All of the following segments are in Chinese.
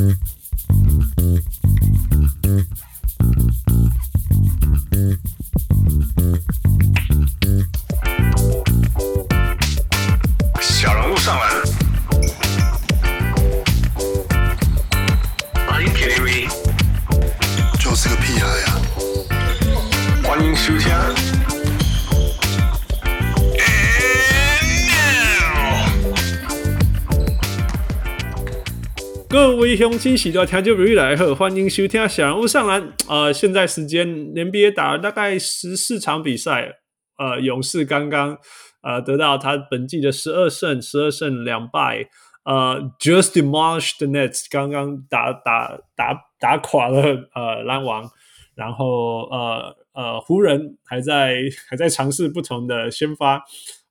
Mm-hmm. 各位乡亲喜多听众朋友来好，欢迎收听小人物上篮。呃，现在时间 NBA 打了大概十四场比赛，呃，勇士刚刚。呃，得到他本季的十二胜，十二胜两败。呃，just demolished the Nets，刚刚打打打打垮了呃篮网，然后呃呃湖人还在还在尝试不同的先发。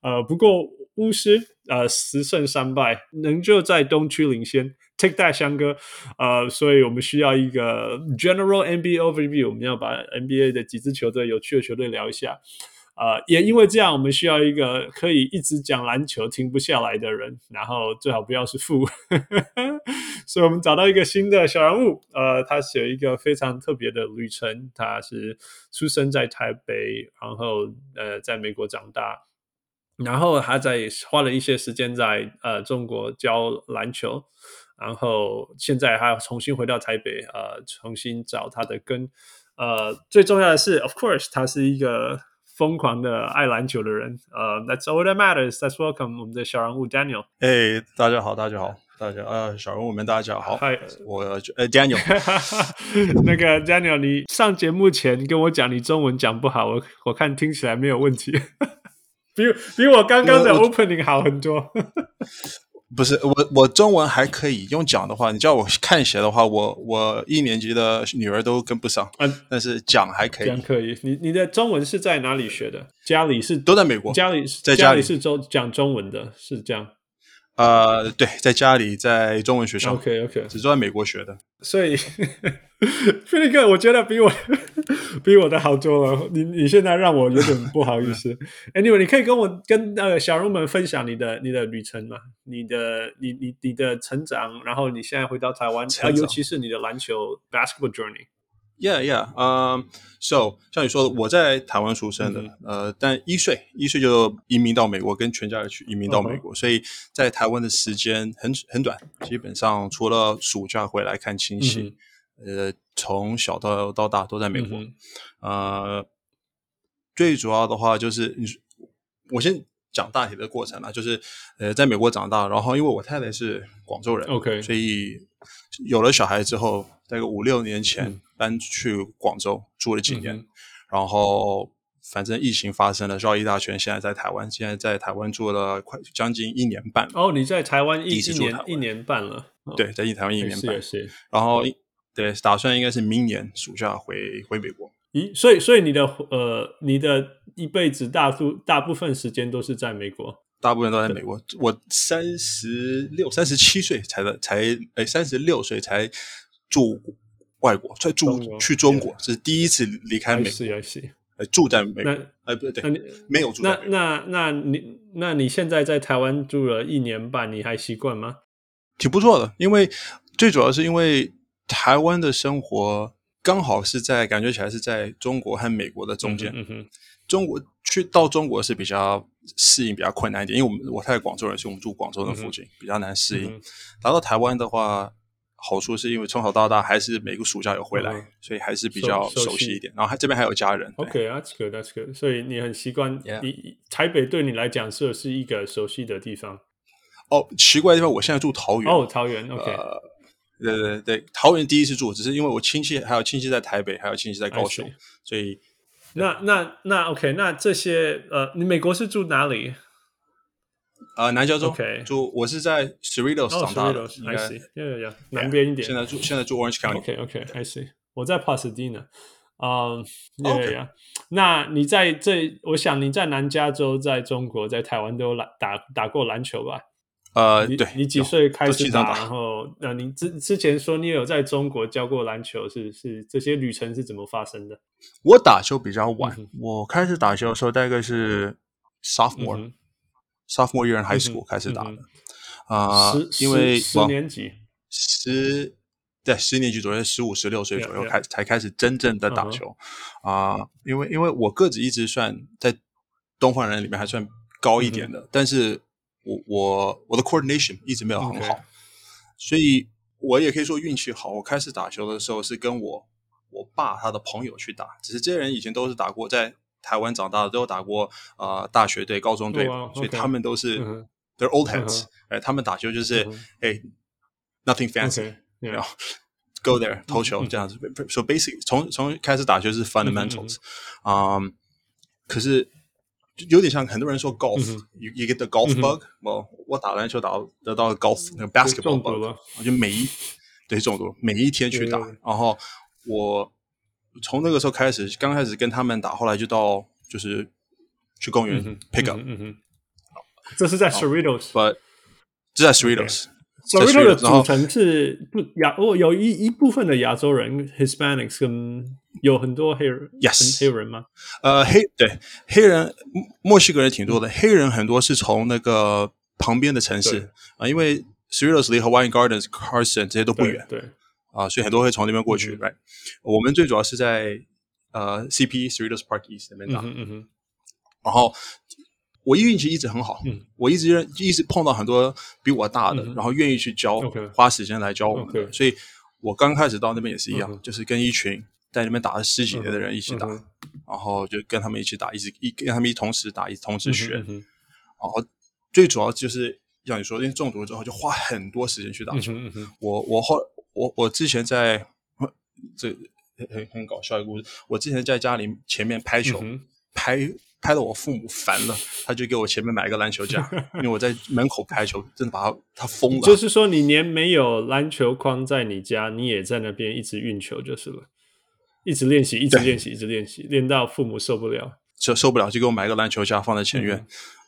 呃，不过巫师呃十胜三败，仍旧在东区领先。Take that，翔哥。呃，所以我们需要一个 general NBA overview，我们要把 NBA 的几支球队有趣的球队聊一下。呃，也因为这样，我们需要一个可以一直讲篮球停不下来的人，然后最好不要是负，所以我们找到一个新的小人物。呃，他写一个非常特别的旅程，他是出生在台北，然后呃在美国长大，然后他在花了一些时间在呃中国教篮球，然后现在他要重新回到台北，呃，重新找他的根。呃，最重要的是，of course，他是一个。疯狂的爱篮球的人，呃、uh,，That's all that matters. Let's welcome 我们的小人物 Daniel。哎，hey, 大家好，大家好，大家呃，小人物们大家好。嗨，我呃 Daniel。那个 Daniel，你上节目前跟我讲你中文讲不好，我我看听起来没有问题，比比我刚刚的 opening 好很多。不是我，我中文还可以用讲的话，你叫我看写的话，我我一年级的女儿都跟不上。嗯，但是讲还可以。讲可以。你你的中文是在哪里学的？家里是都在美国，家里在家里是中讲中文的，是这样。呃，对，在家里在中文学校，OK OK，只是在美国学的，所以菲利克，我觉得比我比我的好多了。你你现在让我有点不好意思。Anyway，你可以跟我跟呃小人们分享你的你的旅程嘛？你的你你你的成长，然后你现在回到台湾，啊，尤其是你的篮球 basketball journey。Yeah, yeah. Um, so 像你说的，我在台湾出生的，嗯、呃，但一岁一岁就移民到美国，跟全家人去移民到美国，嗯、所以在台湾的时间很很短，基本上除了暑假回来看亲戚，嗯、呃，从小到到大都在美国。嗯、呃，最主要的话就是，你我先讲大体的过程了，就是呃，在美国长大，然后因为我太太是广州人，OK，所以有了小孩之后，大概五六年前。嗯搬去广州住了几年，嗯、然后反正疫情发生了，绕一大圈，现在在台湾，现在在台湾住了快将近一年半。哦，你在台湾一一年一年半了？哦、对，在台湾一年半。是是。然后对，打算应该是明年暑假回回美国。咦，所以所以你的呃，你的一辈子大部大部分时间都是在美国？大部分都在美国。我三十六、三十七岁才的才哎，三十六岁才住。外国才住去中国，这是第一次离开美国。住在美国。哎，不对，没有住在。那那那你那你现在在台湾住了一年半，你还习惯吗？挺不错的，因为最主要是因为台湾的生活刚好是在感觉起来是在中国和美国的中间。嗯哼。中国去到中国是比较适应比较困难一点，因为我们我太太广州人，所以我们住广州的附近，比较难适应。来到台湾的话。好处是因为从小到大还是每个暑假有回来，所以还是比较熟悉一点。然后他这边还有家人。OK，that's good，that's good。所以你很习惯。你台北对你来讲是是一个熟悉的地方。哦，奇怪的地方，我现在住桃园。哦，桃园。OK。对对对，桃园第一次住，只是因为我亲戚还有亲戚在台北，还有亲戚在高雄，所以。那那那 OK，那这些呃，你美国是住哪里？啊，南加州，住我是在 Cerritos 长大的，应该，南边一点。现在住现在住 Orange County。OK，OK，I see。我在 Pasadena。嗯，对呀。那你在这，我想你在南加州，在中国，在台湾都打打打过篮球吧？呃，对。你几岁开始打？然后，那你之之前说你有在中国教过篮球，是是这些旅程是怎么发生的？我打球比较晚，我开始打球的时候大概是 Sophomore。Sophomore year in high school 开始打的，啊，因为十年级，十在十年级左右，十五、十六岁左右.开才开始真正的打球啊、uh 因为因为我个子一直算在东方人里面还算高一点的，mm -hmm. 但是我我我的 coordination 一直没有很好.所以我也可以说运气好。我开始打球的时候是跟我我爸他的朋友去打，只是这些人以前都是打过在台湾长大的，都有打过啊、呃、大学队、高中队，oh, wow. okay. 所以他们都是、mm -hmm. they're old heads，哎、uh 他们打球就是哎、mm -hmm. nothing fancy。然后 go there 投球这样子、嗯、，so basic 从从开始打球是 fundamentals，啊、嗯 um,，可是有点像很多人说 golf，you、嗯、you get the golf bug，我、嗯我打篮球打得到 golf 那个 basketball bug，我就每一对中毒，每一天去打，然后我从那个时候开始，刚开始跟他们打，后来就到就是去公园、嗯、pick up，嗯哼，这是在 Cerritos，but 这在 Cerritos。Okay. Cerritos 的组成是不亚哦，有一一部分的亚洲人 Hispanics 跟有很多黑人，yes 黑人吗？呃，黑对黑人墨西哥人挺多的，嗯、黑人很多是从那个旁边的城市啊，因为 Cerritos 离 Hawaiian Gardens、Carson 这些都不远，对，对啊，所以很多会从那边过去。，right？，我们最主要是在呃 CP Cerritos Park East 那边打，嗯嗯，嗯，然后。我运气一直很好，嗯，我一直认一直碰到很多比我大的，嗯、然后愿意去教花时间来教我们所以我刚开始到那边也是一样就是跟一群在那边打了十几年的人一起打然后就跟他们一起打，一直一跟他们一同时打，一同时学，嗯、然后最主要就是像你说，因为中毒之后就花很多时间去打。球。我我后我我之前在这很很搞笑一个故事，我之前在家里前面拍球、嗯、拍。拍的我父母烦了，他就给我前面买一个篮球架，因为我在门口拍球，真的把他他疯了。就是说，你连没有篮球框在你家，你也在那边一直运球就是了，一直练习，一直练习，一直练习，练到父母受不了，受受不了就给我买一个篮球架放在前院，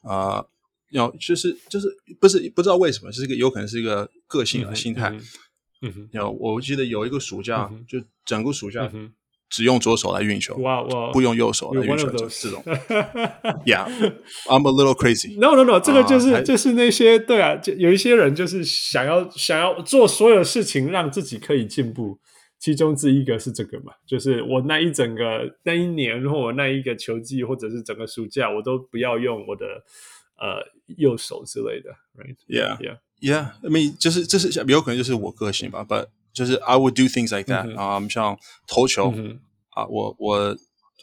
啊、嗯，要、呃、就是就是不是不知道为什么，是一个有可能是一个个性和心态。嗯哼，要、嗯、我记得有一个暑假，嗯、就整个暑假。嗯只用左手来运球，哇哇，不用右手来运球，这种，Yeah，I'm a little crazy。No no no，这个就是、uh, 就是那些对啊，就有一些人就是想要想要做所有事情让自己可以进步，其中之一个是这个嘛，就是我那一整个那一年或我那一个球季或者是整个暑假，我都不要用我的呃右手之类的，Right？Yeah yeah yeah，I mean，就是这是有可能就是我个性吧，But。就是 I would do things like that 啊、嗯，像投球、嗯、啊，我我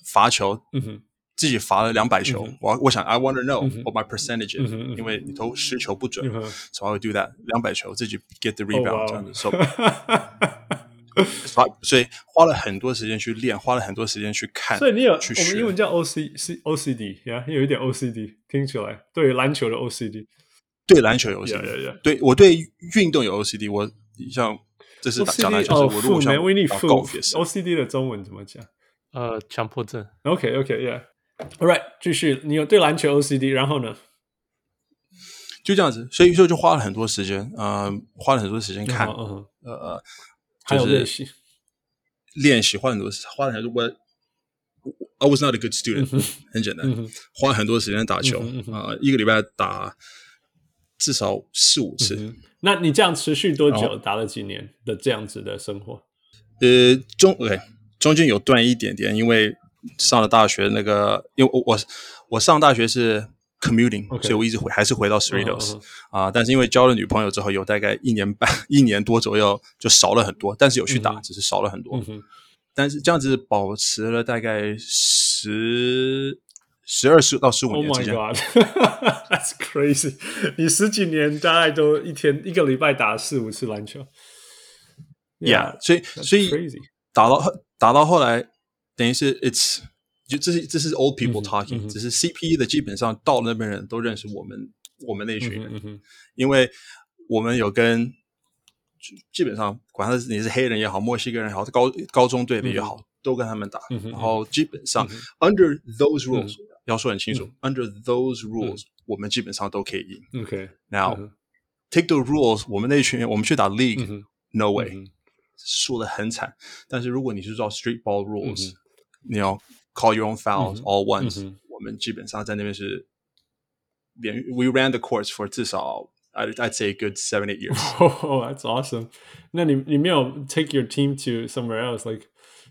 罚球，嗯、自己罚了两百球，嗯、我我想 I want to know what my percentage is，、嗯、因为你投十球不准、嗯、，so I would do that 两百球自己 get the rebound、oh. 这样子，so 所以花了很多时间去练，花了很多时间去看，所以你有去我们英文叫 O C C O C D 呀，有一点 O C D 听起来对篮球的 O C D，对篮球有 O C D，对我对运动有 O C D，我像。这是讲的就是我如果想搞 OCD 的中文怎么讲？呃，强迫症。OK，OK，Yeah，All right，继续。你有对篮球 OCD，然后呢？就这样子，所以说就花了很多时间，呃，花了很多时间看，嗯、呃，就是练习，练习花很多时间，花了很多。我 I was not a good student，、嗯、很简单、嗯，花了很多时间打球啊、嗯呃，一个礼拜打至少四五次。嗯那你这样持续多久？打了几年的这样子的生活？呃，中 OK，中间有断一点点，因为上了大学那个，因为我我我上大学是 commuting. 所以我一直回还是回到 Cerritos 啊、呃。但是因为交了女朋友之后，有大概一年半、一年多左右就少了很多，但是有去打，嗯、只是少了很多、嗯。但是这样子保持了大概十。十二十到十五年之间。Oh my God，That's crazy！你十几年大概都一天一个礼拜打四五次篮球。Yeah，, yeah 所以所以打到打到后来，等于是 It's 就这是这是 old people talking，、嗯、只是 CPE 的基本上到那边人都认识我们我们那群人、嗯嗯，因为我们有跟基本上管他是你是黑人也好，墨西哥人也好，高高中队的也好、嗯，都跟他们打，嗯、然后基本上、嗯、under those rules、嗯。要说很清楚、嗯、，Under those rules，、嗯、我们基本上都可以赢。OK，Now、okay. take the rules，我们那一群我们去打 League，No、嗯、way，、嗯、输得很惨。但是如果你是照 Street Ball rules，、嗯、你要 call your own fouls，all、嗯、ones，、嗯、我们基本上在那边是连 We ran the courts for 至少 I'd I'd say a good seven eight years. Oh, that's awesome. 那你你没有 take your team to somewhere else like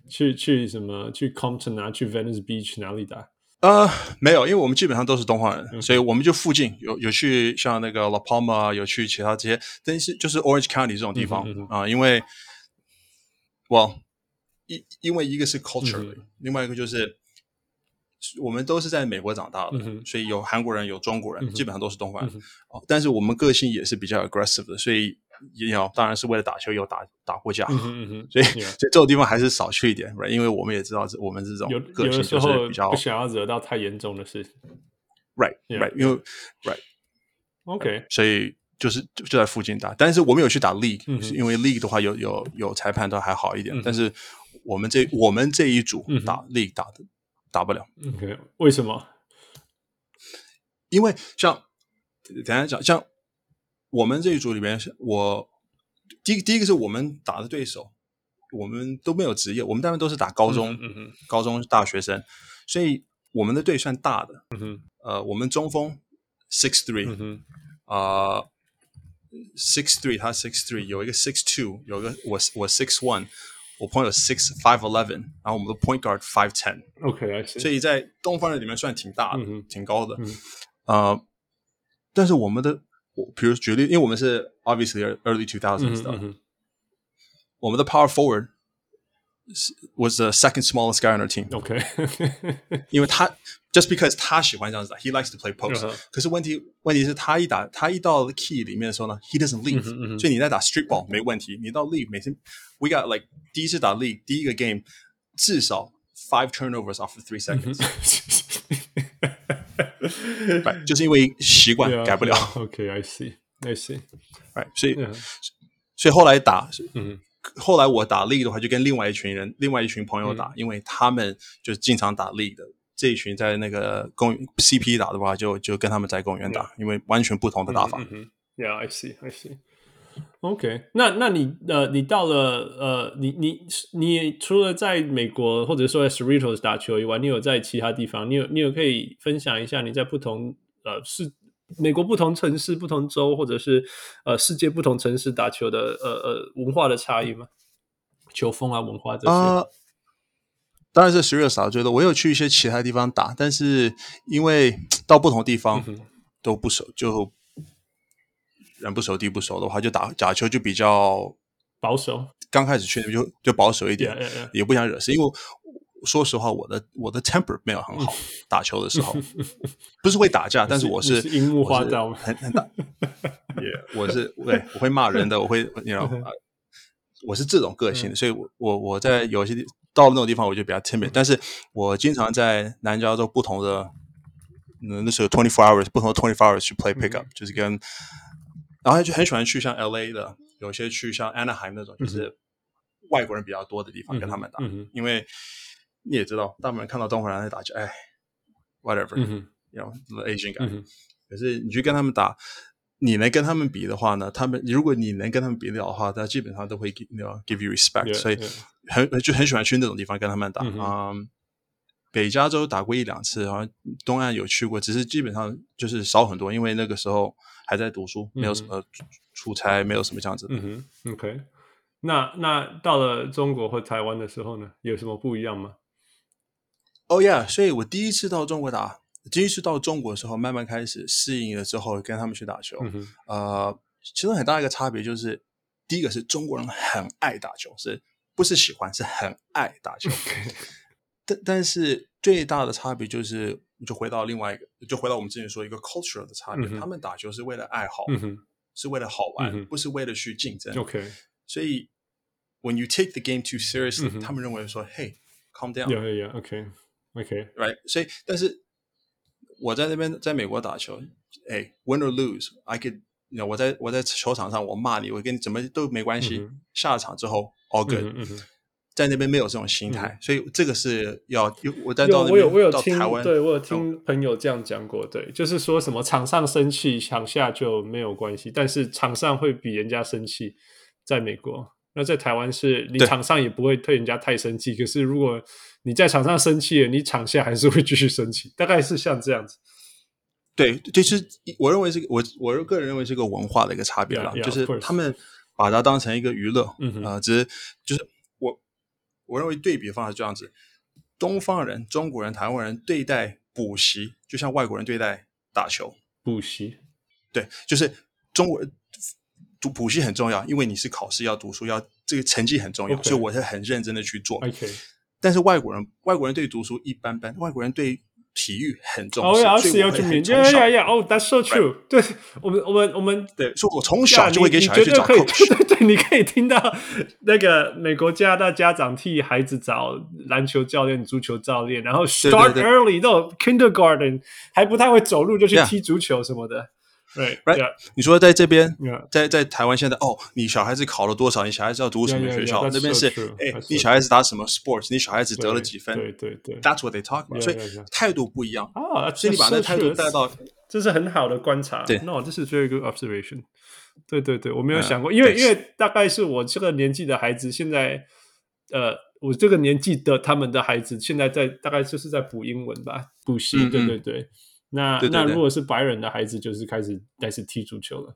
去去什么去 Compton 啊，去 Venice Beach 哪里打？ 呃，没有，因为我们基本上都是东方人，所以我们就附近有有去像那个 La Palma，有去其他这些，但是就是 Orange County 这种地方啊，因为，Well，因因为一个是 culture，另外一个就是我们都是在美国长大的，所以有韩国人，有中国人，基本上都是东方人。哦，但是我们个性也是比较 aggressive 的，所以。也有，当然是为了打球有打打过架，所以 yeah. 所以这种地方还是少去一点，right? 因为我们也知道，我们这种个性就是比较不想要惹到太严重的事情，right right，因为 right，OK，、所以就是就在附近打，但是我们有去打 league，、嗯、因为 league 的话有有有裁判都还好一点，嗯、但是我们这我们这一组打 league 打的打不了，OK，为什么？因为像等一下讲像。我们这一组里面，我第一第一个是我们打的对手，我们都没有职业，我们大部分都是打高中、嗯嗯、高中大学生，所以我们的队算大的。嗯、呃，我们中锋 six three，啊 six three，他 six three，有一个 six two，有一个我我 six one，我朋友 six five eleven，然后我们的 point guard five ten。OK，所以在东方人里面算挺大的，嗯、挺高的。嗯、呃，但是我们的。比如举例，因为我们是 obviously early two thousands 的，我们的 power forward was the second smallest guy on our team。OK，因为他 just because 他喜欢这样子打，he likes to play post。可是问题问题是他一打他一到 key 里面的时候呢，he doesn't leave。所以你在打 street ball 没问题，你到 league 每天 we got like 第一次打 league 第一个 game 至少 five turnovers off of three seconds。 Right, 就是因为习惯改不了。Yeah, yeah, OK，I see，I see，Right，所以，yeah. 所以后来打，嗯，后来我打 League 的话，就跟另外一群人，另外一群朋友打，嗯、因为他们就经常打 League 的。这一群在那个公 CP 打的话就，就就跟他们在公园打，yeah. 因为完全不同的打法。嗯嗯、yeah，I see，I see。OK，那那你呃，你到了呃，你你你除了在美国或者说在 Cerritos 打球以外，你有在其他地方，你有你有可以分享一下你在不同呃是美国不同城市、不同州，或者是呃世界不同城市打球的呃呃文化的差异吗？球风啊，文化这些。呃，当然是 Cerritos 我觉得我有去一些其他地方打，但是因为到不同地方都不熟，就。人不熟地不熟的话，就打假球就比较保守。刚开始去就就保守一点，yeah, yeah, yeah. 也不想惹事。因为说实话，我的我的 temper 没有很好，打球的时候 不是会打架，但是我是樱木花道很很打。也、我是 对我会骂人的，我会你知道，我是这种个性的，所以我我我在有些到了那种地方，我就比较 timid。但是我经常在南加州不同的那时候 twenty four hours 不同的 twenty four hours 去 play pickup，就是跟。然后就很喜欢去像 LA 的，有些去像 Anaheim 那种，就是外国人比较多的地方跟他们打，因为你也知道，大部分人看到东方人在打就哎，whatever，you know the Asian guy、嗯。可是你去跟他们打，你能跟他们比的话呢？他们如果你能跟他们比得了的话，他基本上都会 give you know give you respect，yeah, 所以很就很喜欢去那种地方跟他们打。嗯，嗯，北加州打过一两次，好像东岸有去过，只是基本上就是少很多，因为那个时候。还在读书，没有什么出差，嗯、没有什么这样子。嗯哼，OK 那。那那到了中国和台湾的时候呢，有什么不一样吗？哦、oh、呀，yeah, 所以我第一次到中国打，第一次到中国的时候，慢慢开始适应了之后，跟他们去打球。嗯、呃，其中很大一个差别就是，第一个是中国人很爱打球，是不是喜欢，是很爱打球。但但是最大的差别就是。就回到另外一个，就回到我们之前说一个 cultural 的差别。嗯、他们打球是为了爱好，嗯、是为了好玩，嗯、不是为了去竞争。OK，所以 when you take the game too seriously，、嗯、他们认为说，Hey，calm down。Yeah, yeah, OK，OK，Right。所以，但是我在那边在美国打球，哎、hey,，win or lose，I could，you know, 我在我在球场上我骂你，我跟你怎么都没关系。嗯、下了场之后，all good。在那边没有这种心态，嗯、所以这个是要我在到那边我有我有听台湾，对我有听朋友这样讲过，对，就是说什么场上生气，场下就没有关系，但是场上会比人家生气。在美国，那在台湾是你场上也不会对人家太生气，可是如果你在场上生气了，你场下还是会继续生气，大概是像这样子。对，就是我认为是我我个人认为是个文化的一个差别了 Yeah, yeah, 就是他们把它当成一个娱乐，嗯哼呃，只是就是我我认为对比方式是这样子，东方人、中国人、台湾人对待补习，就像外国人对待打球。补习，对，就是中国人读补习很重要，因为你是考试要读书，要这个成绩很重要.所以我是很认真的去做。OK，但是外国人，外国人对读书一般般，外国人对。体育很重要，哦，是要去明，呀呀呀！哦，That's so true。对我们，我们，我们，对，说我从小就会给小孩去找 coach。对 对对，你可以听到那个美国、加拿大家长替孩子找篮球教练、足球教练，然后 start early，那种 kindergarten 还不太会走路就去踢足球什么的。对，right。你说在这边，在在台湾现在哦，你小孩子考了多少？你小孩子要读什么学校？那边是哎，你小孩子打什么 sports？你小孩子得了几分？对对对，That's what they talk about。所以态度不一样啊，所以你把那态度带到，这是很好的观察。对，No，这是 very good observation。对对对，我没有想过，因为因为大概是我这个年纪的孩子，现在呃，我这个年纪的他们的孩子，现在在大概就是在补英文吧，补习。对对对对对，那如果是白人的孩子，就是开始开始踢足球了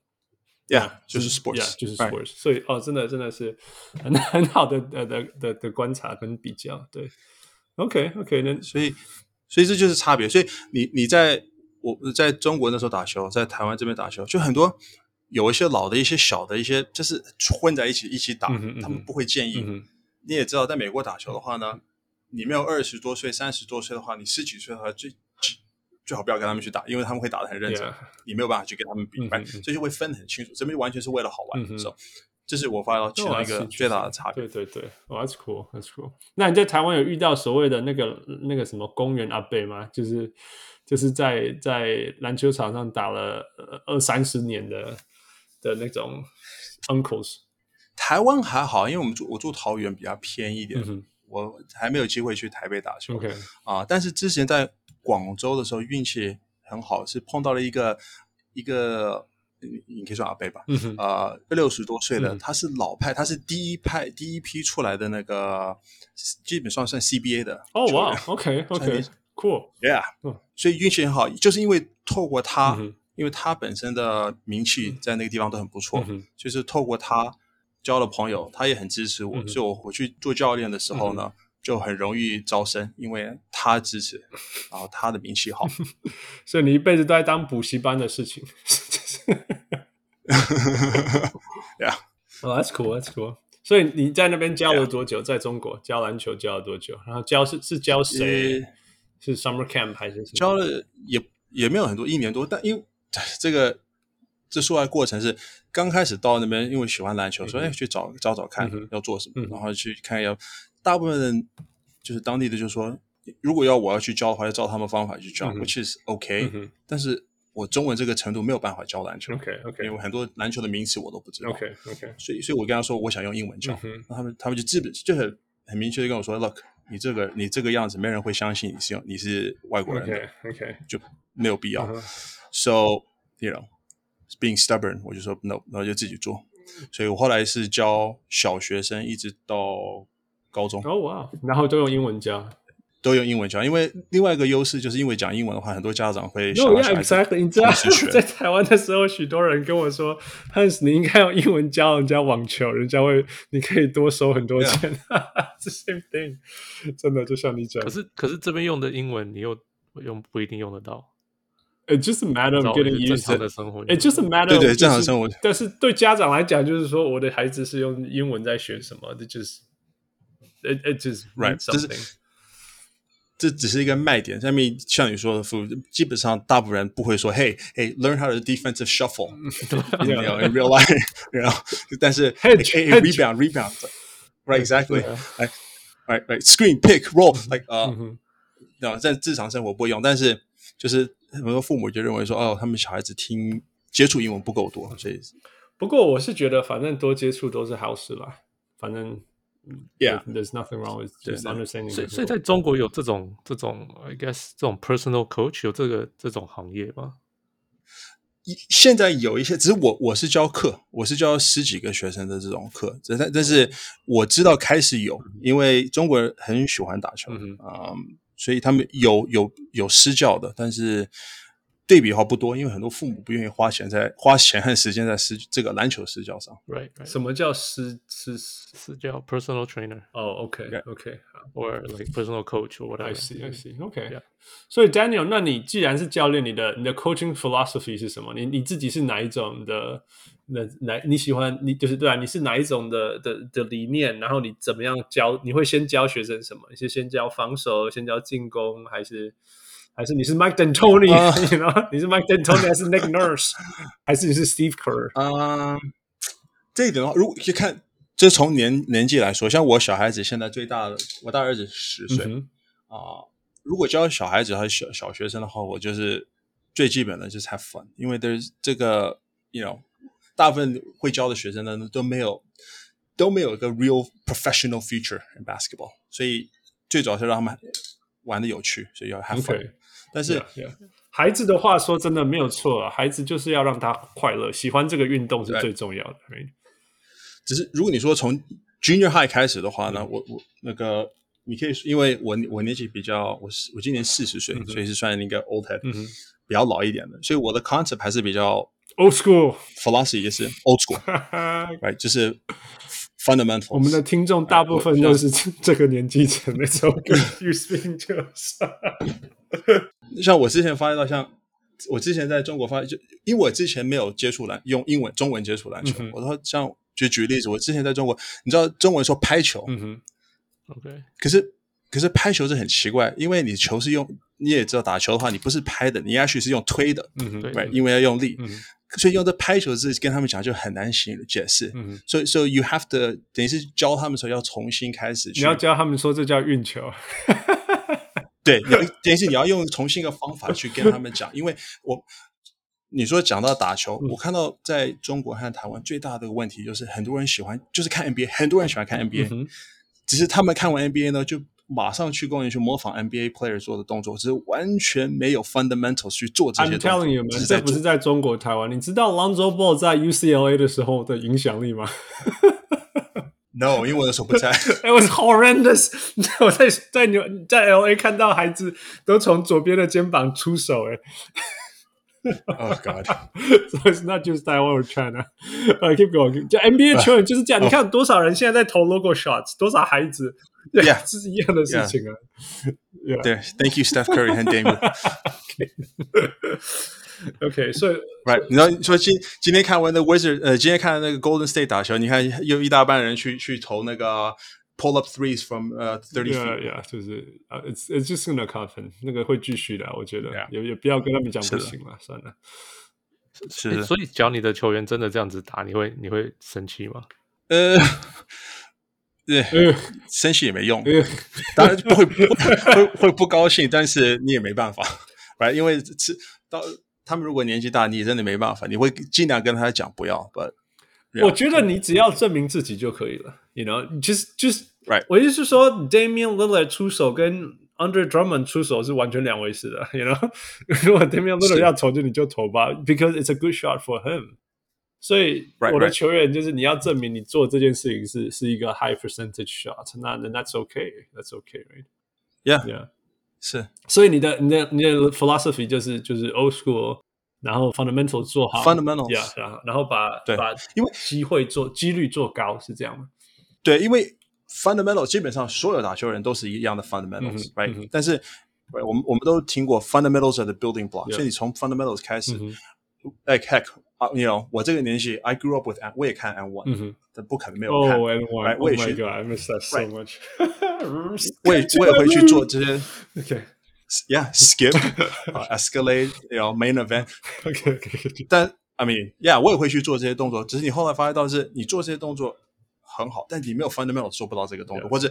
，Yeah，就是 sports，yeah, 就是 sports，所以哦，真的真的是很 很好的的的的的观察跟比较，对，OK OK，那所以所以这就是差别，所以你你在我在中国那时候打球，在台湾这边打球，就很多有一些老的一些小的一些，就是混在一起一起打，嗯嗯、他们不会建议。嗯、你也知道，在美国打球的话呢，你没有二十多岁、三十多岁的话，你十几岁的话最。最好不要跟他们去打，因为他们会打得很认真，你没有办法去跟他们比，所以就会分得很清楚。这边完全是为了好玩的时候，这是我发现到其中一个最大的差别。对对对，That's cool，That's cool。那你在台湾有遇到所谓的那个那个什么公园阿贝吗？就是就是在在篮球场上打了二三十年的的那种 uncles。台湾还好，因为我们住我住桃园比较偏一点，我还没有机会去台北打球。啊，但是之前在。广州的时候运气很好，是碰到了一个一个，你可以说阿贝吧，嗯、哼。呃，六十多岁了，嗯、他是老派，他是第一派第一批出来的那个，基本上算 CBA 的。哦哇，OK OK，Cool，Yeah，所以运气很好，就是因为透过他，嗯、因为他本身的名气在那个地方都很不错，嗯、就是透过他交了朋友，他也很支持我，嗯、所以我回去做教练的时候呢。嗯就很容易招生，因为他支持，然后他的名气好，所以你一辈子都在当补习班的事情。Yeah，Oh，that's cool，that's cool。所以你在那边教了多久？Yeah. 在中国教篮球教了多久？然后教是是教谁？呃、是 summer camp 还是什么？教了也也没有很多，一年多。但因为这个这说来过程是刚开始到那边，因为喜欢篮球，所以去找找找看要做什么，嗯、然后去看要。大部分人就是当地的，就是说，如果要我要去教的话，要照他们方法去教，which is OK。但是我中文这个程度没有办法教篮球，OK OK，因为很多篮球的名词我都不知道，OK OK。所以，所以我跟他说，我想用英文教，那他们他们就基本就很很明确的跟我说，Look，你这个你这个样子，没人会相信你是你是外国人，OK OK，就没有必要。So you know, being stubborn，我就说 No，然后就自己做。所以我后来是教小学生，一直到。高中哦哇，然后都用英文教，都用英文教，因为另外一个优势就是因为讲英文的话，很多家长会小孩子学。你知道，在台湾的时候，许多人跟我说：“Hans，你应该用英文教人家网球，人家会，你可以多收很多钱。” The same thing，真的就像你讲。可是，可是这边用的英文，你又用不一定用得到。It just a matter of getting used to 的生活。It just a matter，对对，正常生活。但是对家长来讲，就是说，我的孩子是用英文在学什么，这就是 It it just right，这是这只是一个卖点。下面像你说的，基本上大部分人不会说，Hey hey learn how to defensive shuffle，you know in real life，然后但是 hey rebound rebound，right exactly，right right right screen pick roll，like 呃，对吧？在日常生活不会用，但是就是很多父母就认为说，哦，他们小孩子听接触英文不够多，所以不过我是觉得，反正多接触都是好事啦，反正。 Yeah, there's nothing wrong with just understanding. 所以，所以在中国有这种这种，I guess 这种 personal coach 有这个这种行业吗？现在有一些，只是我我是教课，我是教十几个学生的这种课，但但是我知道开始有，因为中国人很喜欢打球，嗯，所以他们有有有私教的，但是对比的话不多，因为很多父母不愿意花钱在花钱和时间在私这个篮球私教上。Right, right. 什么叫私私私教 personal trainer 哦，OK Yeah. OK，好 or like personal coach or whatever. I see I see OK，Yeah. 所以 Daniel，那你既然是教练，你的你的 coaching philosophy 是什么？你你自己是哪一种的？那哪你喜欢你就是对啊？你是哪一种的的的理念？然后你怎么样教？你会先教学生什么？你是先教防守，先教进攻，还是还是你是 Mike D'Antoni？你知道你是 Mike D'Antoni 还是 Nick Nurse？还是你是 Steve Kerr？嗯，这一点的话，如果去看，就从年年纪来说，像我小孩子现在最大的，我大儿子十岁啊、嗯呃如果教小孩子还是小小学生的话，我就是最基本的就是 have fun，因为 there's 这个，you know，大部分会教的学生呢都没有都没有一个 real professional future in basketball，所以最主要是让他们玩的有趣，所以要 have fun。但是 Yeah, yeah. 孩子的话说真的没有错啊，孩子就是要让他快乐，喜欢这个运动是最重要的。right? 只是如果你说从 junior high 开始的话呢，我我那个你可以，因为我我年纪比较，我是我今年四十岁，所以是算一个 old head，、比较老一点的，所以我的 concept 还是比较 Old school philosophy 也是 old school，right，就是 fundamental。我们的听众大部分都是这个年纪层的，时候跟 you speaking to us。像我之前发现到，像我之前在中国发现，就因为我之前没有接触篮，用英文中文接触篮球。我说像就举例子，我之前在中国，你知道中文说拍球，嗯哼，OK，可是可是拍球是很奇怪，因为你球是用，你也知道打球的话，你不是拍的，你也许是用推的，嗯哼，对因为要用力，嗯哼所以用这拍球字跟他们讲就很难形容解释。嗯，所以所以 you have to 等于是教他们的时候要重新开始，你要教他们说这叫运球。对，你要等于是你要用重新一个方法去跟他们讲，因为我你说讲到打球，我看到在中国和台湾最大的问题就是很多人喜欢就是看 NBA，很多人喜欢看 NBA，、嗯、只是他们看完 NBA 呢，就马上去公园去模仿 NBA player 做的动作，只是完全没有 fundamentals 去做这些 I'm。telling you man，这不是在中国台湾，你知道 Lonzo Ball 在 UCLA 的时候的影响力吗？No，因为我那时候不在。It was horrendous。我在在纽在 LA 看到孩子都从左边的肩膀出手，哎。Oh God！So it's not just Taiwan or China. Uh, keep going. 就 NBA 球员就是这样。你看多少人现在在投 logo shots，多少孩子，Yeah，这是一样的事情啊。对，Thank you Steph Curry 和 Dame。OK，所以 Right，你知道说今今天看完的 Wizard，呃，今天看那个 Golden State 打球，你看又一大半人去去投那个 pull up threes from 呃 thirty feet。Yeah，yeah，就是啊，it's it's just gonna happen，那个会继续的，我觉得 Yeah. 也也不要跟他们讲不行了，算了。是，所以教你的球员真的这样子打，你会你会生气吗？呃，对，呃生气也没用，呃。当然不会不会会不高兴，但是你也没办法，right？因为是到他们如果年纪大，你也真的没办法，你会尽量跟他讲不要，but 我觉得你只要证明自己就可以了，you know，就是就是 Right 我意思是说，Damian Lillard 出手跟 Under Drummond 出手是完全两回事的，you know。如果 Damian Lillard 要投就你就投吧，because it's a good shot for him。所以 Right, 我的 right. 球员就是你要证明你做这件事情是是一个 high percentage shot，那 then that's okay，that's okay，right？Yeah， Yeah，是所以你的你的你的 philosophy 就是就是 old school，然后 fundamental 做好 Fundamentals yeah, 然后然后把对把因为机会做几率做高是这样吗？对，因为 fundamental 基本上所有打球人都是一样的 fundamentals，right？、嗯哼但是 right, 我们我们都听过 fundamentals are the building block，、 Yeah 所以你从 fundamentals 开始、嗯 like heck， 啊、you know，我这个年纪，I grew up with，我也看 and one，、嗯哼但不可能没有看 Oh, and one. Right, Oh 我也 my 去 god, I miss that so much. 我也我也会去做这些 Okay, ，yeah，skip，啊、escalate，you know，main event， okay, okay. 但 I mean，yeah，我也会去做这些动作，只是你后来发现到是，你做这些动作很好，但你没有 fundamentals 做不到这个动作 Yeah. 或者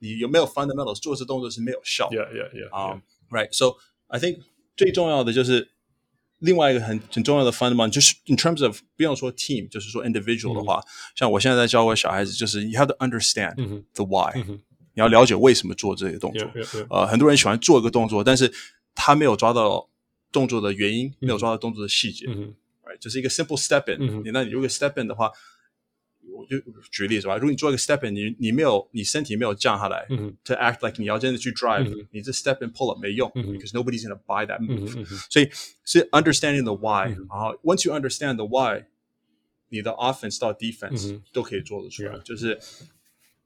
你有没有 fundamentals 做这动作是没有效的。 Yeah, yeah, yeah. 啊、 yeah. right. So I think 最重要的就是 另外一个很很重要的 fundamental 就是，in terms of 不要说 team，就是说 individual 的话，像我现在在教我小孩子，就是 you have to understand the why，你要了解为什么做这些动作。呃，很多人喜欢做一个动作，但是他没有抓到动作的原因，没有抓到动作的细节。right，就是一个 simple step in。你那你如果 step in 的话。我就举例子吧，如果你做一个 step in，你你没有你身体没有降下来、嗯、 ，to act like 你要真的去 drive，、嗯、你这 step in pull up 没用、嗯、，because nobody's gonna buy that move，、嗯、所以是 understanding the why，、嗯、然后 once you understand the why，你的 offense 到 defense、嗯、都可以做得出来，嗯、就是，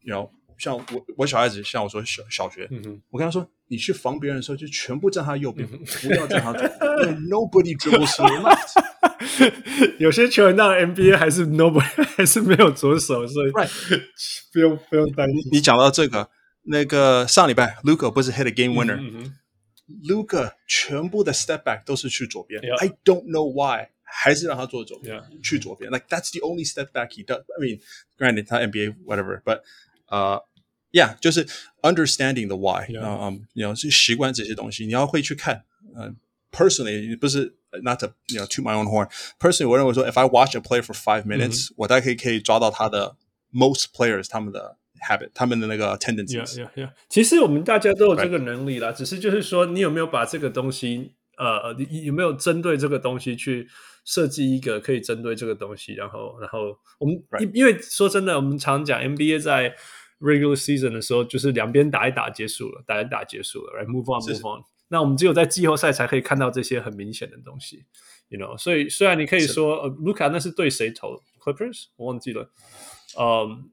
you know， 像我我小孩子，像我说小小学，嗯、我跟他说，你去防别人的时候就全部站他右边，嗯、不要站他左边，nobody dribbles to your left。有些球员到了 NBA 还是 nobody 还是没有左手，所以 Right. 不用不用担心。你讲到这个，那个上礼拜 Luka 不是 hit a game winner？Luka、嗯嗯、全部的 step back 都是去左边。Yeah. I don't know why，还是让他做左边 Yeah. 去左边。Like that's the only step back he does. I mean, granted 他 NBA whatever，but 呃、uh,，yeah，就是 understanding the why。嗯嗯，你要去习惯这些东西，你要会去看。嗯、uh,，personally 不是。Not to you know, toot my own horn. Personally，我认为说，if I watch a player for five minutes，、嗯、我大概可以可以抓到他的 most players 他们的 habit，他们的那个 tendencies。Yeah, yeah, yeah. 其实我们大家都有这个能力啦，Right. 只是就是说，你有没有把这个东西，呃，你有没有针对这个东西去 设计一个可以针对这个东西，然后，然后我们因.因为说真的，我们常讲 NBA 在 regular season 的时候，就是两边打一打结束了，打一打结束了，right，move on，move on。那我们只有在季后赛才可以看到这些很明显的东西，you know。所以虽然你可以说，呃，卢卡那是对谁投？Clippers，我忘记了。嗯，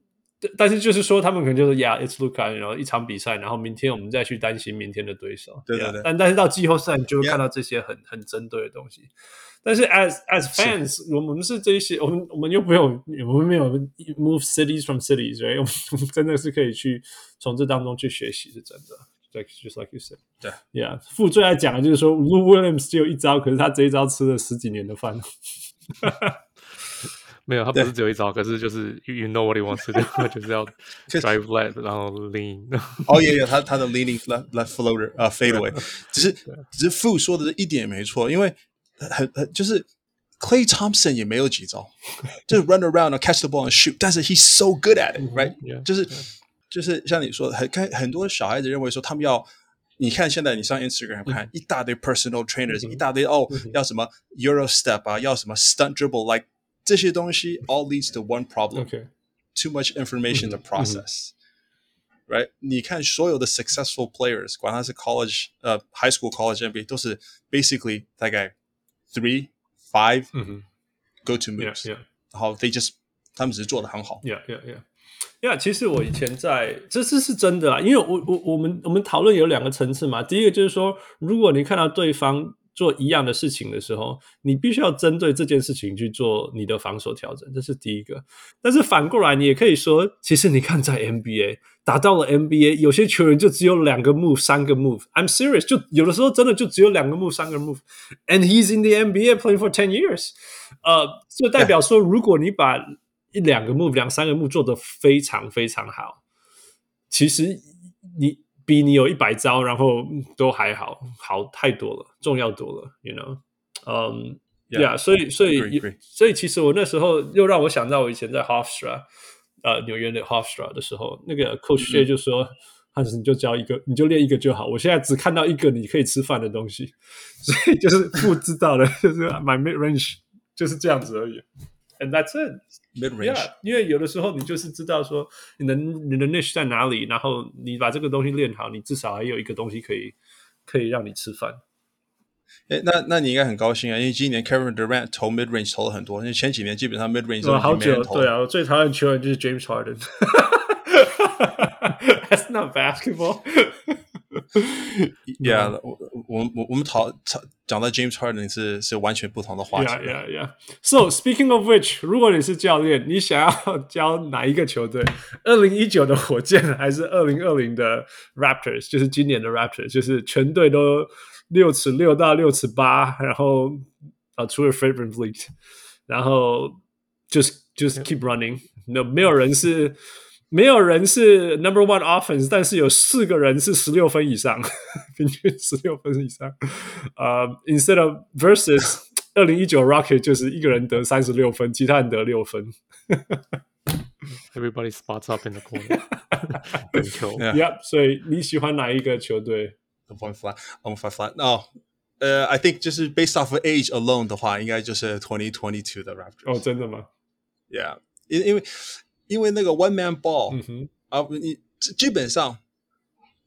但是就是说，他们可能就是，Yeah，it's Luka，然后一场比赛，然后明天我们再去担心明天的对手。对对对。但但是到季后赛，你就会看到这些很.很针对的东西。但是 as as fans，是我们是这些，我们我们又不用，我们没有 move cities from cities，right？我们真的是可以去从这当中去学习，是真的。Like, just like you said，对，Yeah，傅最爱讲的就是说，Lou Williams 只有一招，可是他这一招吃了十几年的饭。没有，他不是只有一招，可是就是 you know what he wants to do，就是要 drive left，然后 lean。哦，也有他他的 leaning left left floater，呃，fadeaway。只是只是傅说的一点也没错，因为 很很就是 Clay Thompson 也没有几招，就是 run around and catch the ball and shoot，但是 he's so good at it，right？就是。就是像你说的，很看很多小孩子认为说他们要，你看现在你上 Instagram 看、嗯、一大堆 personal trainers，、嗯、一大堆哦，嗯、要什么 Euro step 啊，要什么 stunt dribble，like 这些东西 all leads to one problem，too、okay. much information to process，right？、嗯嗯、你看所有的 successful players，管他是 college 呃、uh, high school college NBA，都是 basically 大概 three five、嗯、go to moves，、yeah, yeah. 然后 they just 他们只是做的很好。Yeah, yeah, yeah. 呀，yeah, 其实我以前在，这次是真的啊，因为我我我们我们讨论有两个层次嘛。第一个就是说，如果你看到对方做一样的事情的时候，你必须要针对这件事情去做你的防守调整，这是第一个。但是反过来，你也可以说，其实你看在 NBA 打到了 NBA，有些球员就只有两个 move，三个 move。I'm serious，就有的时候真的就只有两个 move，三个 move。And he's in the NBA playing for ten years。呃，就代表说，如果你把一两个 move，两三个 move 做得非常非常好，其实你比你有一百招，然后都还好，好太多了，重要多了，you know，嗯所以所以.所以其实我那时候又让我想到我以前在 Hofstra，呃，纽约的 Hofstra 的时候，那个 Coach J 就说，汉斯、嗯、你就教一个，你就练一个就好。我现在只看到一个你可以吃饭的东西，所以就是不知道的，就是 my mid range 就是这样子而已。And that's it. Mid range. Yeah, 因为有的时候你就是知道说你的你的 niche 在哪里，然后你把这个东西练好，你至少还有一个东西可以可以让你吃饭。哎，那那你应该很高兴啊，因为今年 Kevin Durant 投 mid range 投了很多，因为前几年基本上 mid range 都好久。投对啊，我最讨厌球员就是 James Harden。That's not basketball. Yeah，我我我我们讨讨讲到 James Harden 是是完全不同的话题。Yeah, yeah, yeah. So speaking of which，如果你是教练，你想要教哪一个球队？二零一九的火箭还是二零二零的 Raptors？就是今年的 Raptors，就是全队都六尺六到六尺八，然后啊，除了 Fred VanVleet，然后就是 just keep running，那 Yeah. 没有人是。 没有人是 number one offense，但是有四个人是十六分以上，平均十六分以上。呃、uh,，instead of versus 二零一九 Rocket 就是一个人得三十六分，其他人得六分。Everybody spots up in the corner. Yeah. Yep. 所以你喜欢哪一个球队？One flat, one flat flat. No. 呃、uh,，I think 就是 based off of age alone 的话，应该就是 twenty twenty two 的 Raptors。哦，真的吗？Yeah. 因因为因为那个 one man ball，嗯哼，啊，你基本上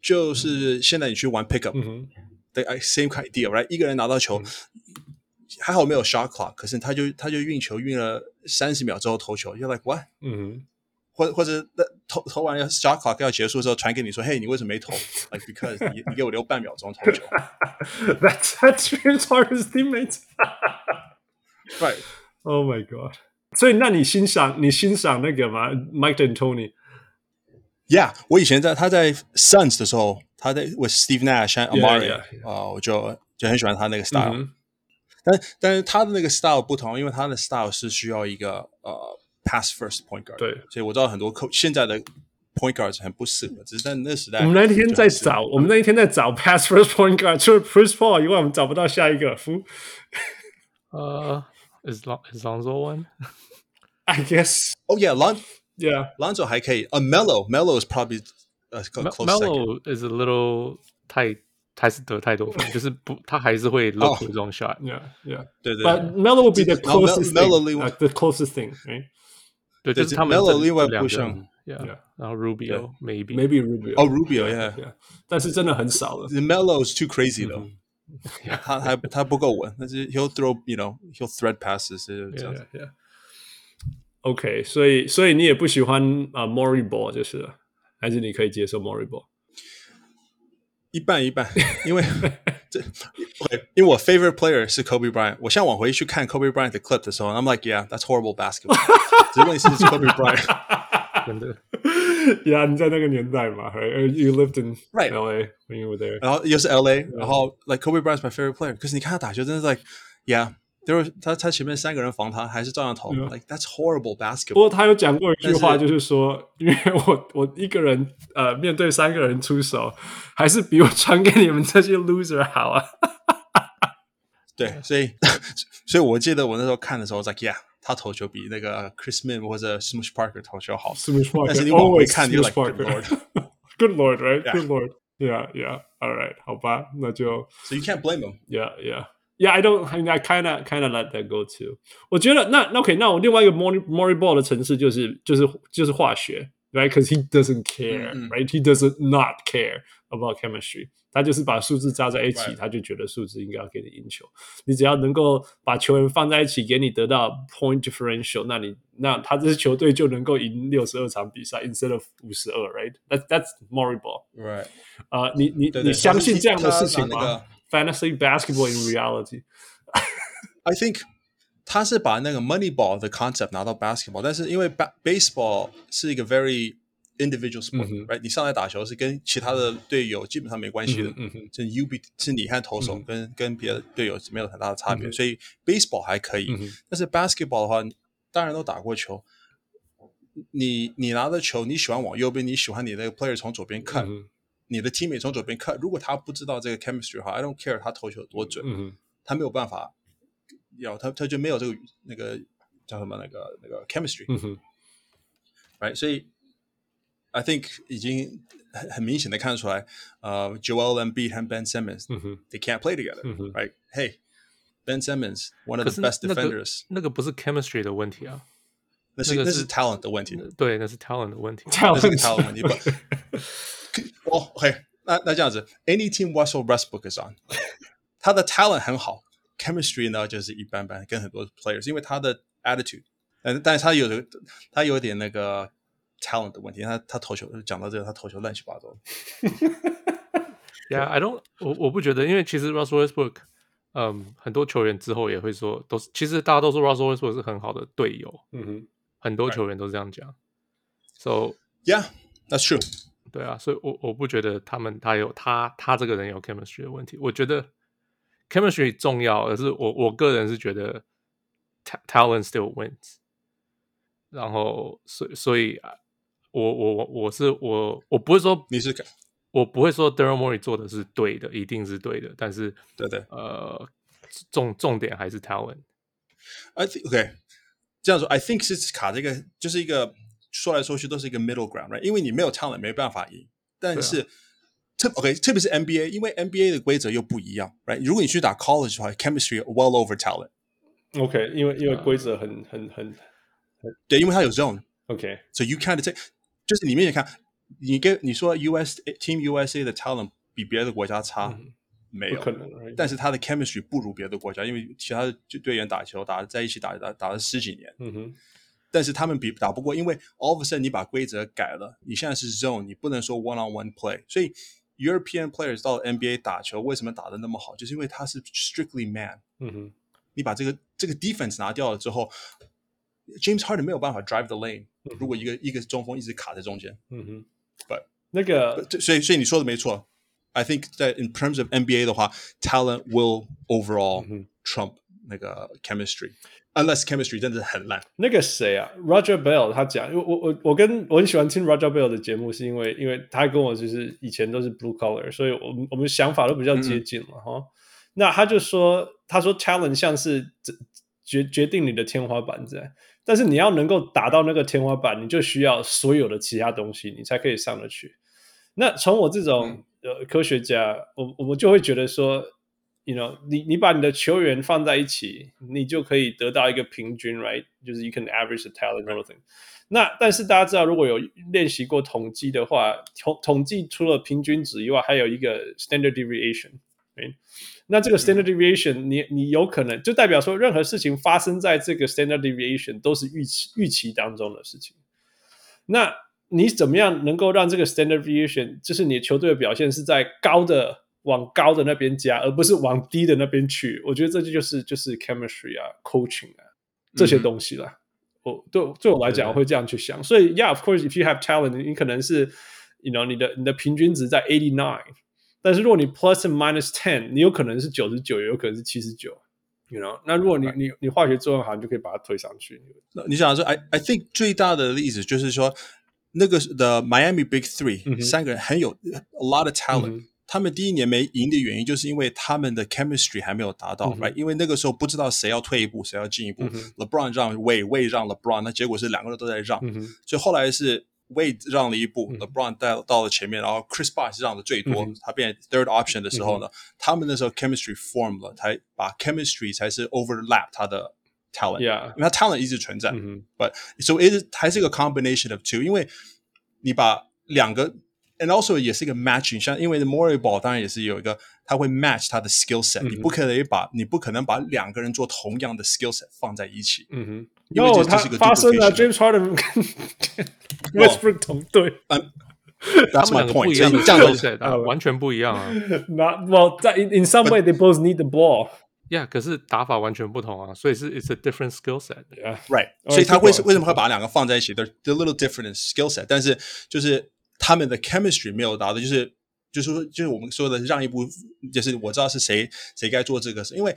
就是现在你去玩 pickup，嗯哼，对，same idea，right？一个人拿到球，还好没有 shot clock，可是他就他就运球运了三十秒之后投球，you're like what？嗯哼。或或者那投投完要 shot clock 要结束的时候传给你说，嘿，你为什么没投？Like because 你你给我留半秒钟投球。 That's that's James Harden's teammates. Right. Oh my god. 所以那你欣赏你欣赏那个吗？Mike and Tony？Yeah，我以前在他在 Suns 的时候，他在 with Steve Nash and Amari 啊 Yeah, yeah.、呃，我就就很喜欢他那个 style、嗯。但但是他的那个 style 不同，因为他的 style 是需要一个呃。Pass first point guard，对，所以我知道很多 coach 现在的 point guards 很不适合，只是在那时代。我们那一天在找，我们那一天在找 pass first point guard，除了 Chris Paul 以外，我们找不到下一个。夫，呃、uh,，is Lon is Lonzo one？I guess。Oh yeah，Lon，yeah，Lonzo yeah. 还可以。A、uh, Melo，Melo is probably a close Melo is a little 太还是得太多分，就是不，他还是会 look 这种 shot。Yeah, yeah，对对。But Melo will be the closest thing，the closest thing，right？对，就是他们 Melo 另外不像，Yeah，然后 Rubio maybe maybe Rubio，哦 Rubio，Yeah，但是真的很少了。 The Melo is too crazy though， 他还他不够稳，但是 he'll throw，you know，he'll thread passes，这样子。OK，所以所以你也不喜欢啊 Morey Ball 就是了，还是你可以接受 Morey Ball？一半一半，因为这，因为我 favorite player 是 Kobe Bryant。我现在往回去看 Kobe Bryant 的 clip 的时候，I'm like yeah，that's horrible basketball。只问题是 Kobe Bryant，真的。 Yeah，你在那个年代嘛，right？You lived in right LA when you were there。然后又是 LA，然后 like Kobe Bryant is my favorite player。可是你看他打球，真的是 like yeah。就是他，他前面三个人防他，还是照样投。Yeah. Like that's horrible basketball。不过他有讲过一句话，就是说，因为我我一个人呃面对三个人出手，还是比我传给你们这些 loser 好啊。 对，所以所以我记得我那时候看的时候，我在 like, yeah，他投球比那个 Chris Mihm 或者 Smush Parker 投球好。Smush Parker，但是你往回看，你 like good lord，good lord，right，good lord，yeah，yeah，all right，好吧，那就。So you can't blame him。Yeah，yeah。Yeah, I don't. I mean, I kind of, kind of let that go too. 我觉得那那 OK，那我另外一个 Morey Morey Ball 的城市就是就是就是化学 ，right？Because he doesn't care, 嗯嗯 right? He doesn't not care about chemistry. 他就是把数字加在一起，right. 他就觉得数字应该要给你赢球。你只要能够把球员放在一起，给你得到 point differential，那你那他这支球队就能够赢六十二场比赛，instead of 五十二，right? That that's Morey Ball, right? 啊、uh,，你你你相信这样的事情吗？Fantasy basketball in reality, I think 他是把那个 Moneyball 的 concept 拿到 basketball，但是因为 baseball 是一个 very individual sport，right？、嗯、你上来打球是跟其他的队友基本上没关系的，嗯哼，是 U B 是你和投手跟、嗯、跟别的队友没有很大的差别，嗯、所以 baseball 还可以，嗯、但是 basketball 的话，当然都打过球，你你拿的球你喜欢往右边，你喜欢你那个 player 从左边看。嗯你的 teammate 从左边看，如果他不知道这个 chemistry 的话，I don't care 他投球有多准，嗯、他没有办法，要他他就没有这个那个叫什么那个那个 chemistry，嗯 right？所以 I think 已经很很明显的看得出来，呃、uh,，Joel Embiid 和 Ben Simmons，they、嗯、can't play together，right？Hey，Ben、嗯、Simmons，one of the best 那个、defenders，那个不是 chemistry 的问题啊，那是、那个、是那是 talent 的问题，对，那是 talent 的问题，那是 talent 的问题。哦、oh,，OK，那那这样子，Any team Russell Westbrook is on，他的 talent 很好 ，chemistry 呢就是一般般，跟很多 players，因为他的 attitude，但但是他有他有点那个 talent 的问题，他他投球讲到这个，他投球乱七八糟。Yeah，I don't，我我不觉得，因为其实 Russell Westbrook，嗯，很多球员之后也会说，都是其实大家都说 Russell Westbrook 是很好的队友，嗯哼，很多球员都这样讲。So yeah，that's true。对啊，所以我我不觉得他们他有他他这个人有 chemistry 的问题。我觉得 chemistry 重要，而是我我个人是觉得 talent still wins。然后，所以所以，我我我是我我不会说你是，我不会说 Daryl Morey 做的是对的，一定是对的。但是，对对，呃，重重点还是 talent。I think OK，这样说，I think 是卡这个就是一个。说来说去都是一个 middle ground，right？因为你没有 talent 没办法赢。但是、啊、特 OK，特别是 NBA，因为 NBA 的规则又不一样，right？如果你去打 college 的话，chemistry well over talent。OK，因为因为规则很很很对，因为它有 zone。OK，So you can't take，就是你面也看，你跟你说 US Team USA 的 talent 比别的国家差，嗯没有可能，right？但是他的 chemistry 不如别的国家，因为其他的队员打球打在一起打打打了十几年，嗯哼，但是他们比打不过，因为 all of a sudden 你把规则改了，你现在是 zone，你不能说 one on one play，所以 European players 到了 NBA 打球为什么打得那么好，就是因为他是 strictly man，嗯哼，你把这个这个 defense 拿掉了之后，James Harden 没有办法 drive the lane，如果一个一个中锋一直卡在中间，嗯哼， But 那个所以所以你说的没错，I think 在 in terms of NBA 的话，talent will overall trump 那个 Chemistry，unless chemistry 真的很烂。那个谁啊，Roger Bell 他讲，因为我我我跟我很喜欢听 Roger Bell 的节目，是因为因为他跟我就是以前都是 blue collar，所以我们我们想法都比较接近了哈。那他就说，他说 talent 像是决决定你的天花板在，但是你要能够达到那个天花板，你就需要所有的其他东西，你才可以上得去。那从我这种呃科学家，我我们就会觉得说，you know，你你把你的球员放在一起，你就可以得到一个平均，right？就是 you can average the talent and everything。那但是大家知道，如果有练习过统计的话，统统计除了平均值以外，还有一个 standard deviation。那这个 standard deviation，你你有可能就代表说，任何事情发生在这个 standard deviation 都是预期预期当中的事情。那你怎么样能够让这个 standard deviation，就是你球队的表现是在高的往高的那边加，而不是往低的那边去？我觉得这就就是就是 chemistry 啊，coaching 啊这些东西啦。我对对我来讲，我会这样去想。所以，yeah，of course，if you have talent，你可能是，you know，你的你的平均值在 eighty nine。但是如果你 plus and minus ten，你有可能是九十九，也有可能是七十九，you know。那如果你你你化学作用好，你就可以把它推上去。那你想说，I I think 最大的例子就是说，那个的 Miami Big Three、嗯、三个人很有 a lot of talent，、嗯、他们第一年没赢的原因，就是因为他们的 chemistry 还没有达到、嗯、，right？因为那个时候不知道谁要退一步，谁要进一步。嗯、LeBron 让 Wade，Wade 让 LeBron，那结果是两个人都在让，嗯、所以后来是。Wade 让了一步、嗯、，LeBron 带到了前面，然后 Chris Bosh 让的最多，嗯、他变 third option 的时候呢，嗯、他们那时候 chemistry form 了，才把 chemistry 才是 overlap 他的 talent，Yeah. 因为他 talent 一直存在、嗯、，but so it is 还是一个 combination of two，因为你把两个 ，and also 也是一个 matching，像因为 Morey Ball 当然也是有一个，他会 match 他的 skill set，、嗯、你不可以把你不可能把两个人做同样的 skill set 放在一起，嗯哼，因为这这是一个发生了 James Harden。 Westbrook 同队，嗯，他们两个不一样的 skill set，完全不一样啊。Not well，在 in in some way they both need the ball。Yeah，可是打法完全不同啊，所以是 it's a different skill set。Right，所以他为为什么会把两个放在一起？They're a little different skill set，但是就是 他们的 chemistry 没有达到，就是就是说就是我们说的让一步，就是我知道是谁谁该做这个事，因为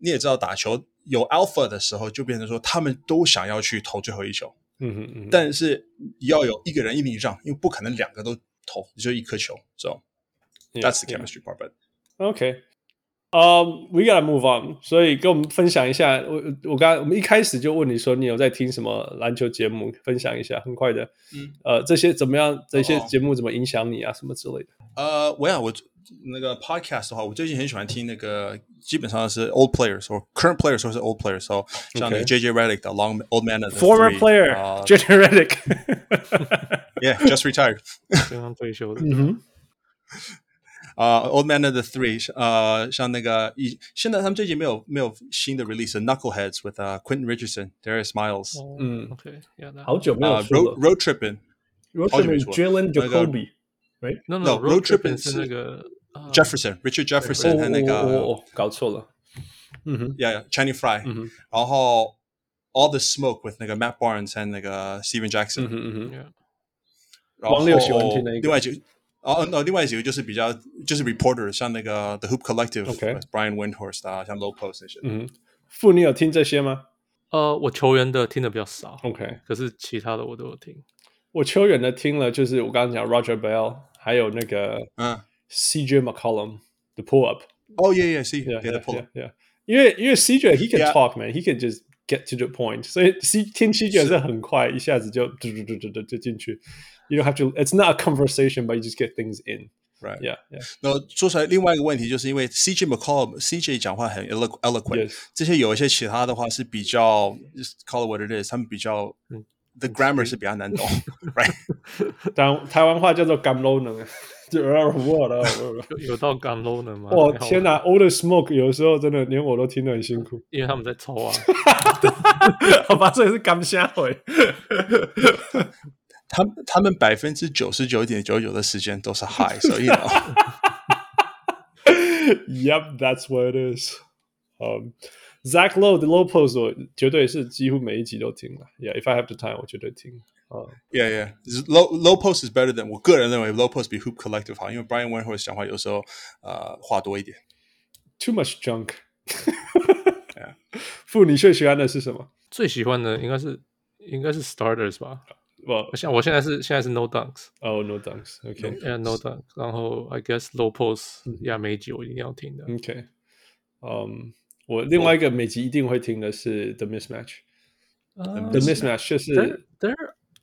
你也知道打球有 alpha 的时候，就变成说他们都想要去投最后一球。嗯哼嗯，但是要有一个人一米让，因为不可能两个都投，就一颗球，so that's the chemistry part. But OK, um, we gotta move on. 所以跟我们分享一下，我我刚才我们一开始就问你说，你有在听什么篮球节目？分享一下，很快的，嗯，呃，这些怎么样？这些节目怎么影响你啊？什么之类的？呃，我呀，我。那个 podcast 的话，我最近很喜欢听那个，基本上是 old players 或 current players 或是 old players，所以像那个 JJ Redick 的 long old man the former player JJ Redick，yeah，just retired，刚刚退休的，嗯哼，啊，old man of the three，呃，像那个一，现在他们最近没有没有新的 release，Knuckleheads with Quentin Richardson，Darius Miles，嗯，OK，好久没有 road road tripping，road tripping，Jalen Jacoby。Right? No, no, road trip 是那个 Jefferson, Richard Jefferson 和那个哦，搞错了。嗯哼，Yeah, Channing Frye。然后 All the Smoke with 那个 Matt Barnes 和那个 Steven Jackson。嗯哼嗯然后另外几个， 哦，那另外几个就是比较就是 reporter，像那个 The Hoop Collective，Brian Windhorst 啊，像 Low Post 那些。嗯，傅，你有听这些吗？呃，我球员的听的比较少。OK，可是其他的我都有听。我球员的听了，就是我刚刚讲 Roger Bell，还有那个嗯 CJ McCollum the pull up。哦，yeah yeah，C yeah the pull up，yeah，因为因为 CJ he can talk man，he can just get to the point，所以 C 听 CJ 是很快，一下子就嘟嘟嘟嘟嘟就进去。 You don't have to，it's not a conversation，but you just get things in。 Right. Yeah, yeah. 然后说出来另外一个问题，就是因为 CJ McCollum CJ 讲话很 elo eloquent， Yes. 这些有一些其他的话是比较 just call it what it is，他们比较、嗯、the grammar 是比较难懂，right？当台湾话叫做 “gam low 能”，就我了，有有到 gun low 呢吗？我天哪，Old Smoke 有时候真的连我都听得很辛苦，因为他们在抽啊。好吧，这也是 gam 瞎回。 他他们百分之九十九点九九的时间都是 high，所以呢。 Yep, that's what it is. Um, Zach Lowe 的 Low Post 我绝对是几乎每一集都听了。Yeah, if I have the time，我绝对听。啊、uh,，Yeah, yeah. Low Low Post is better than 我个人认为 Low Post 比 Hoop Collective 好，因为 Brian Windhorst 讲话有时候呃话多一点。Too much junk 。傅，你最喜欢的是什么？最喜欢的应该是应该是 Starters 吧。 我像我现在是现在是 No Dunks，哦、oh,，No Dunks，OK，Yeah、okay. No Dunks，然后 I guess Low Post，呀，每集我一定要听的，OK，嗯、um,，我另外一个每集一定会听的是 The Mismatch，The Mismatch 就是 There，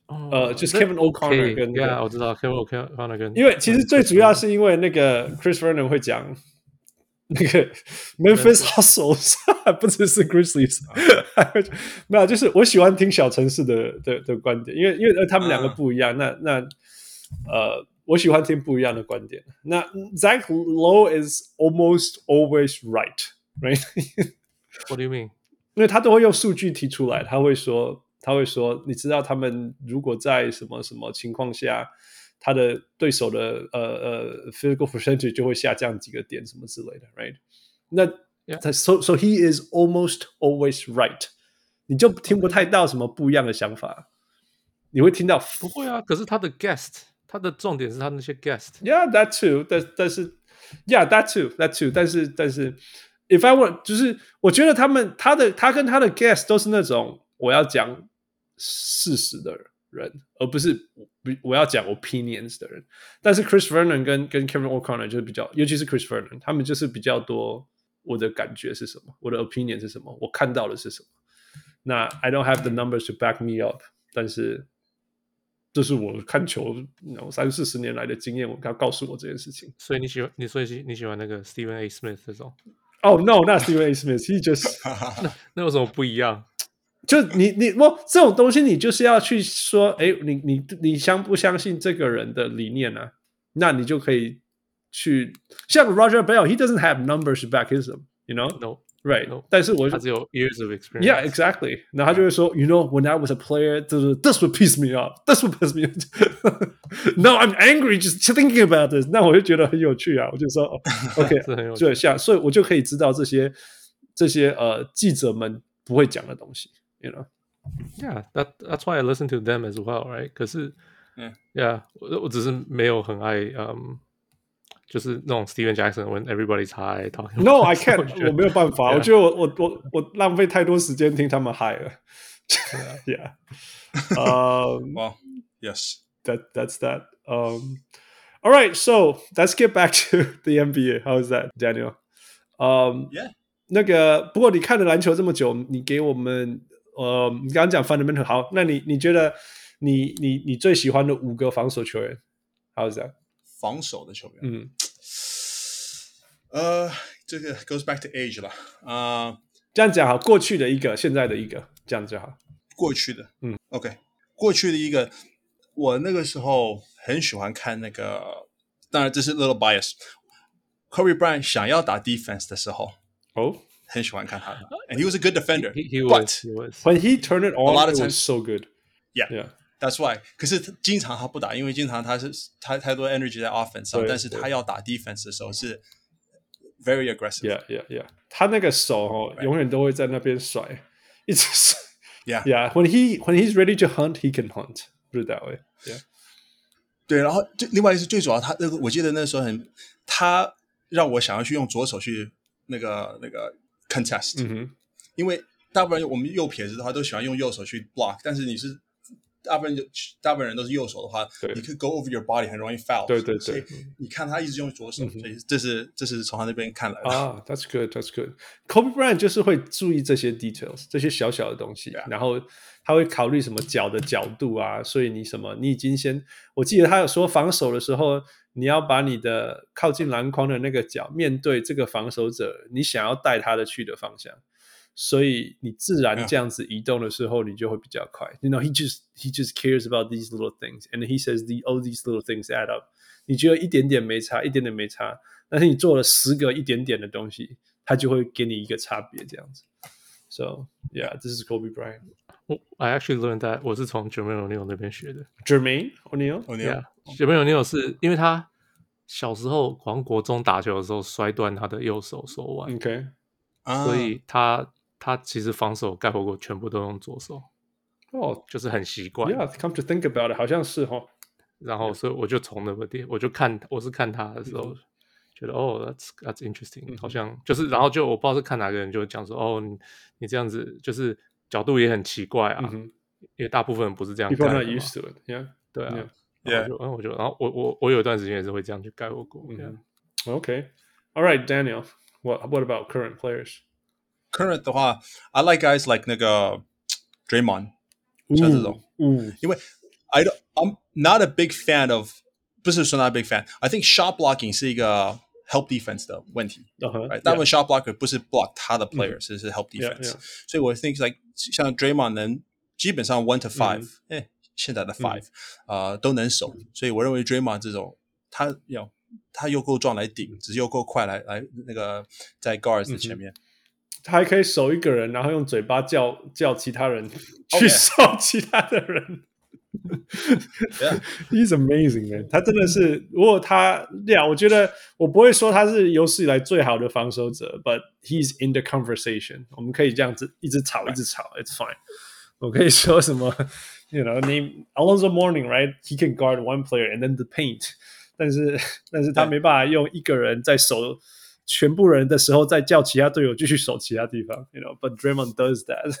呃，就是 Kevin O'Connor 跟，Yeah，我知道 Kevin O'Connor 跟，因为其实最主要是因为那个 Chris Vernon 会讲。 那个 Memphis Hustles 不只是 Grizzlies，没有，就是我喜欢听小城市的的的观点，因为因为他们两个不一样。Uh. 那那呃，我喜欢听不一样的观点。那 Zach Lowe is almost always right，right？What do you mean？因为他都会用数据提出来，他会说，他会说，你知道他们如果在什么什么情况下。他的对手的呃呃 goal percentage 就会下降几个点，什么之类的，right？那他 so so he is almost always right，你就听不太到什么不一样的想法，你会听到不会啊？可是他的 guest，他的重点是他那些 guest，yeah，that too，但但是，yeah，that too，that too，但是但是，if I want，就是我觉得他们他的他跟他的 guest 都是那种我要讲事实的人。人，而不是我要讲 opinions 的人。但是 Chris Vernon 跟跟 Kevin O'Connor 就是比较，尤其是 Chris Vernon，他们就是比较多。我的感觉是什么？我的 opinion 是什么？我看到的是什么？那 I don't have the numbers to back me up，但是这是我看球三四十年来的经验，我要告诉我这件事情。所以你喜欢你，所以你喜欢那个 Stephen A. Smith 这种？哦、oh,，No，那 Stephen A. Smith，he just 那那有什么不一样？就你你我这种东西，你就是要去说，哎，你你你相不相信这个人的理念呢、啊？那你就可以去像 Roger Bell，he doesn't have numbers to back him，you know，no，right？、No, 但是我他只有 years of experience。Yeah，exactly。那他就会说，you know，when I was a player，就是 this would piss me off，this would piss me off。No，I'm angry just thinking about this。那我就觉得很有趣啊，我就说，OK，对，像所以，我就可以知道这些这些呃记者们不会讲的东西。You know, yeah, that that's why I listen to them as well, right? 可是，yeah，我我只是没有很爱，嗯，就是那种 Steven Jackson when everybody's high talking. No, I can't，我没有办法，我觉得我我我我浪费太多时间听他们 high 了。Yeah, um, well, yes, that that's that. Um, all right, so let's get back to the NBA. How is that, Daniel? Um, yeah. 那个，不过你看了篮球这么久，你给我们。 呃，你刚刚讲 fundamental 好，那你你觉得你你你最喜欢的五个防守球员，How is that？防守的球员，嗯，呃，这个 goes back to age 了啊。Uh, 这样讲好，过去的一个，现在的一个，这样就好。过去的，嗯，OK，过去的一个，我那个时候很喜欢看那个，当然这是 little bias。Kobe Bryant 想要打 defense 的时候，哦、oh?。很喜欢看他，and he was a good defender. He, he was, he was. When he turned it on, a lot of times, it was so good. Yeah, yeah. That's why. 可是经常他不打，因为经常他是他太多 energy 在 offense 上，但是他要打 defense 的时候是 very aggressive. Yeah, yeah, yeah. 他那个手哦，right. 永远都会在那边甩，一直甩。Yeah, yeah. When he when he's ready to hunt, he can hunt. Put it that way. Yeah. 对，然后就另外是最主要，他那个我记得那时候很，他让我想要去用左手去那个那个。 contest，嗯哼，因为大部分我们右撇子的话都喜欢用右手去 block，但是你是大部分大部分人都是右手的话，你可以 go over your body 很容易 foul，对对对，所以你看他一直用左手，嗯、所以这是这是从他那边看来的啊、ah,，That's good，That's good。Kobe Bryant 就是会注意这些 details，这些小小的东西.然后他会考虑什么脚的角度啊，所以你什么你已经先，我记得他有说防守的时候。你要把你的靠近篮筐的那个脚面对这个防守者，你想要带他的去的方向。所以你自然这样子移动的时候，你就会比较快。You know, he just he just cares about these little things, and he says the all these little things add up. 你觉得一点点没差，一点点没差，但是你做了十个一点点的东西，他就会给你一个差别，这样子。So yeah, this is Kobe Bryant. I actually learned that 我是从 Jermaine O'Neal 那边学的。Jermaine O'Neal, yeah，Jermaine O'Neal 是因为他小时候好像国中打球的时候摔断他的右手手腕，OK，所以他。他其实防守盖火锅全部都用左手，哦、oh,，就是很习惯。Yeah，come to think about it，好像是哈。然后，所以我就从那个点，我就看，我是看他的时候，mm -hmm. 觉得哦、oh,，that's that's interesting，、mm -hmm. 好像就是，然后就我不知道是看哪个人就讲说，哦，你你这样子就是角度也很奇怪啊，mm -hmm. 因为大部分人不是这样盖的嘛。People not used to it. Yeah，对啊，Yeah，然后我就，然后我我我有一段时间也是会这样去盖火锅。Mm -hmm. OK，All、okay. right, Daniel，what what about current players？current 的话，I like guys like 那个 Draymond，像这种，嗯，因为 I don't I'm not a big fan of，不是说 not a big fan，I think shot blocking 是一个 help defense 的问题，嗯哼，大部分 shot blocker 不是 block 他的 player，是是 help defense，所以我 think like 像 Draymond 能基本上 one to five，哎， 现在的 five，啊都能守，所以我认为 Draymond 这种他要他又够壮来顶，只是又够快来来那个在 guards 的前面。他还可以守一个人，然后用嘴巴叫叫其他人 去守其他的人。He's amazing man，他真的是，如果他呀，我觉得我不会说他是有史以来最好的防守者，but he's in the conversation。我们可以这样子一直吵，一直吵，it's fine。我可以说什么 ，you know，name Alonzo Mourning，right？He can guard one player and then the paint，但是但是他没办法用一个人在守。全部人的时候，再叫其他队友继续守其他地方，you know，but Draymond does that 。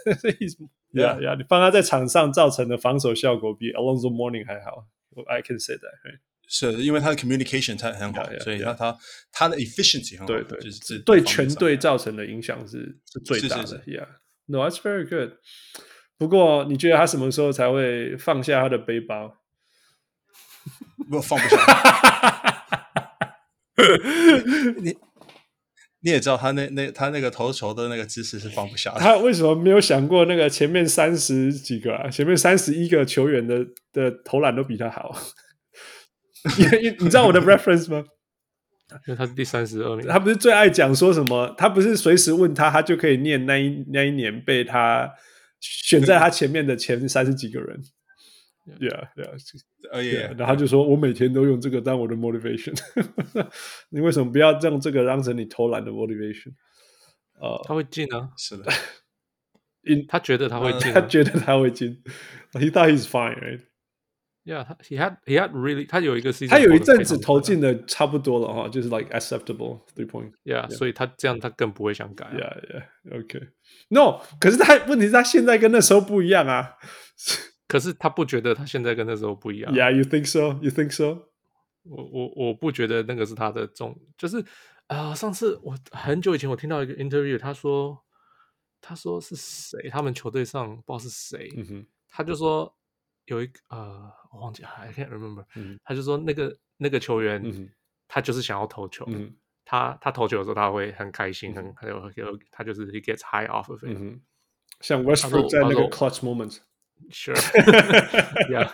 yeah, yeah，你放他在场上造成的防守效果比 Alonzo Mourning 还好。I can say that，、right? 是因为他的 communication 他很好，yeah, yeah, 所以他他他的 efficiency 很好，对对，就是对全队造成的影响是是最大的。Yeah，no，that's very good。 不过你觉得他什么时候才会放下他的背包？我放不下。你。你也知道他那那他那个投球的那个姿势是放不下的。他为什么没有想过那个前面三十几个啊，前面三十一个球员的的投篮都比他好？你你知道我的 reference 吗？因为他是第三十二名。他不是最爱讲说什么？他不是随时问他，他就可以念那一那一年被他选在他前面的前三十几个人，Yeah, Yeah, Oh, Yeah。然后就说：“我每天都用这个当我的 motivation。”你为什么不要用这个当成你偷懒的 motivation？呃，他会进啊，是的。In，他觉得他会进，他觉得他会进。He thought he's fine, right? Yeah, he had he had really 他有一个 season，他有一阵子投进的差不多了哈，就是 like acceptable three point。Yeah. 所以他这样他更不会想改、啊。Yeah, yeah, OK. No，可是他问题是他现在跟那时候不一样啊。可是他不觉得他现在跟那时候不一样。Yeah, you think so? You think so? 我我我不觉得那个是他的重，就是啊、呃，上次我很久以前我听到一个 interview，他说他说是谁？他们球队上不知道是谁，嗯哼，他就说有一个呃，我忘记了，I can't remember，嗯，他就说那个那个球员、嗯，他就是想要投球，嗯，他他投球的时候他会很开心，嗯、很很有他就是 he gets high off of it，嗯，像 Westbrook 在那个 clutch moment。Sure，yeah，